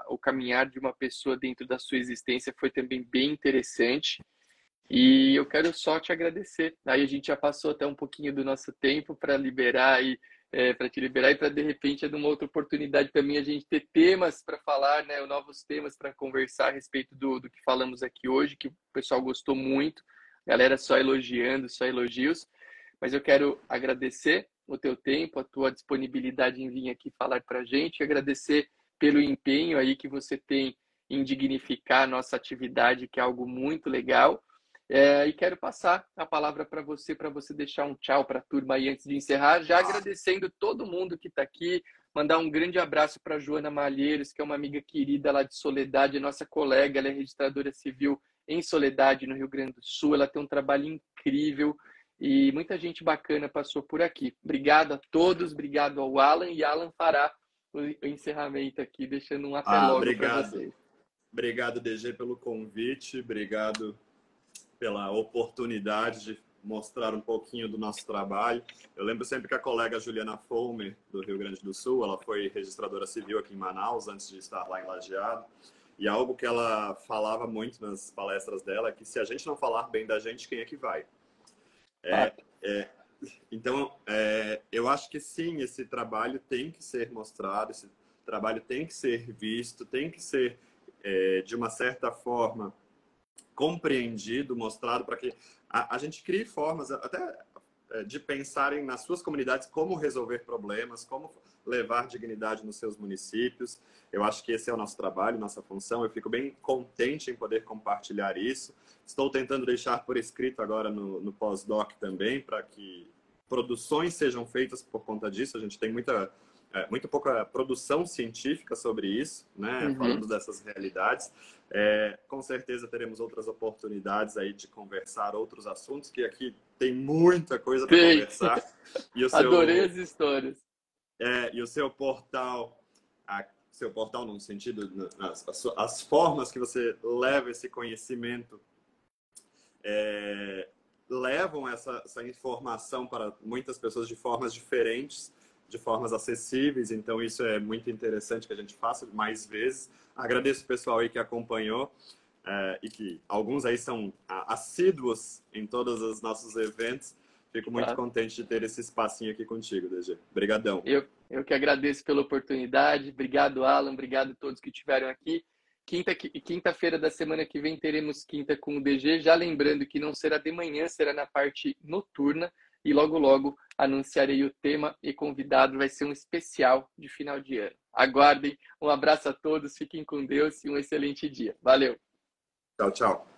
A: o caminhar de uma pessoa dentro da sua existência foi também bem interessante. E eu quero só te agradecer. Aí a gente já passou até um pouquinho do nosso tempo para liberar e é, para te liberar e para de repente, numa outra oportunidade mim a gente ter temas para falar, né, novos temas para conversar a respeito do, do que falamos aqui hoje, que o pessoal gostou muito. Galera só elogiando, só elogios. Mas eu quero agradecer o teu tempo, a tua disponibilidade em vir aqui falar para a gente, agradecer pelo empenho aí que você tem em dignificar a nossa atividade, que é algo muito legal. É, e quero passar a palavra para você, para você deixar um tchau para a turma aí antes de encerrar, já agradecendo todo mundo que está aqui, mandar um grande abraço para Joana Malheiros, que é uma amiga querida lá de Soledade, nossa colega, ela é registradora civil em Soledade, no Rio Grande do Sul, ela tem um trabalho incrível e muita gente bacana passou por aqui. Obrigado a todos, obrigado ao Alan, e Alan fará o encerramento aqui, deixando um até ah, logo para vocês.
B: Obrigado, DG, pelo convite, obrigado pela oportunidade de mostrar um pouquinho do nosso trabalho. Eu lembro sempre que a colega Juliana Fulmer, do Rio Grande do Sul, ela foi registradora civil aqui em Manaus, antes de estar lá em Lajeado, e algo que ela falava muito nas palestras dela é que se a gente não falar bem da gente, quem é que vai? É, é, então, é, eu acho que sim, esse trabalho tem que ser mostrado, esse trabalho tem que ser visto, tem que ser, é, de uma certa forma, compreendido, mostrado, para que a, a, gente crie formas até é, de pensarem nas suas comunidades como resolver problemas, como levar dignidade nos seus municípios. Eu acho que esse é o nosso trabalho, nossa função. Eu fico bem contente em poder compartilhar isso. Estou tentando deixar por escrito agora no, no pós-doc também, para que produções sejam feitas por conta disso. A gente tem muita, é, muito pouca produção científica sobre isso, né? Uhum. Falando dessas realidades. É, com certeza teremos outras oportunidades aí de conversar outros assuntos, que aqui tem muita coisa para conversar.
A: E o seu, Adorei as histórias.
B: É, e o seu portal, a, seu portal no sentido, as, as, as formas que você leva esse conhecimento é, levam essa, essa informação para muitas pessoas de formas diferentes, de formas acessíveis. Então, isso é muito interessante que a gente faça mais vezes. Agradeço o pessoal aí que acompanhou é, e que alguns aí são assíduos em todos os nossos eventos. Fico muito claro. contente de ter esse espacinho aqui contigo, DG. Obrigadão.
A: Eu, eu que agradeço pela oportunidade. Obrigado, Alan. Obrigado a todos que estiveram aqui. Quinta, quinta-feira da semana que vem teremos quinta com o DG. Já lembrando que não será de manhã, será na parte noturna. E logo, logo anunciarei o tema e convidado. Vai ser um especial de final de ano. Aguardem. Um abraço a todos, fiquem com Deus e um excelente dia. Valeu.
B: Tchau, tchau.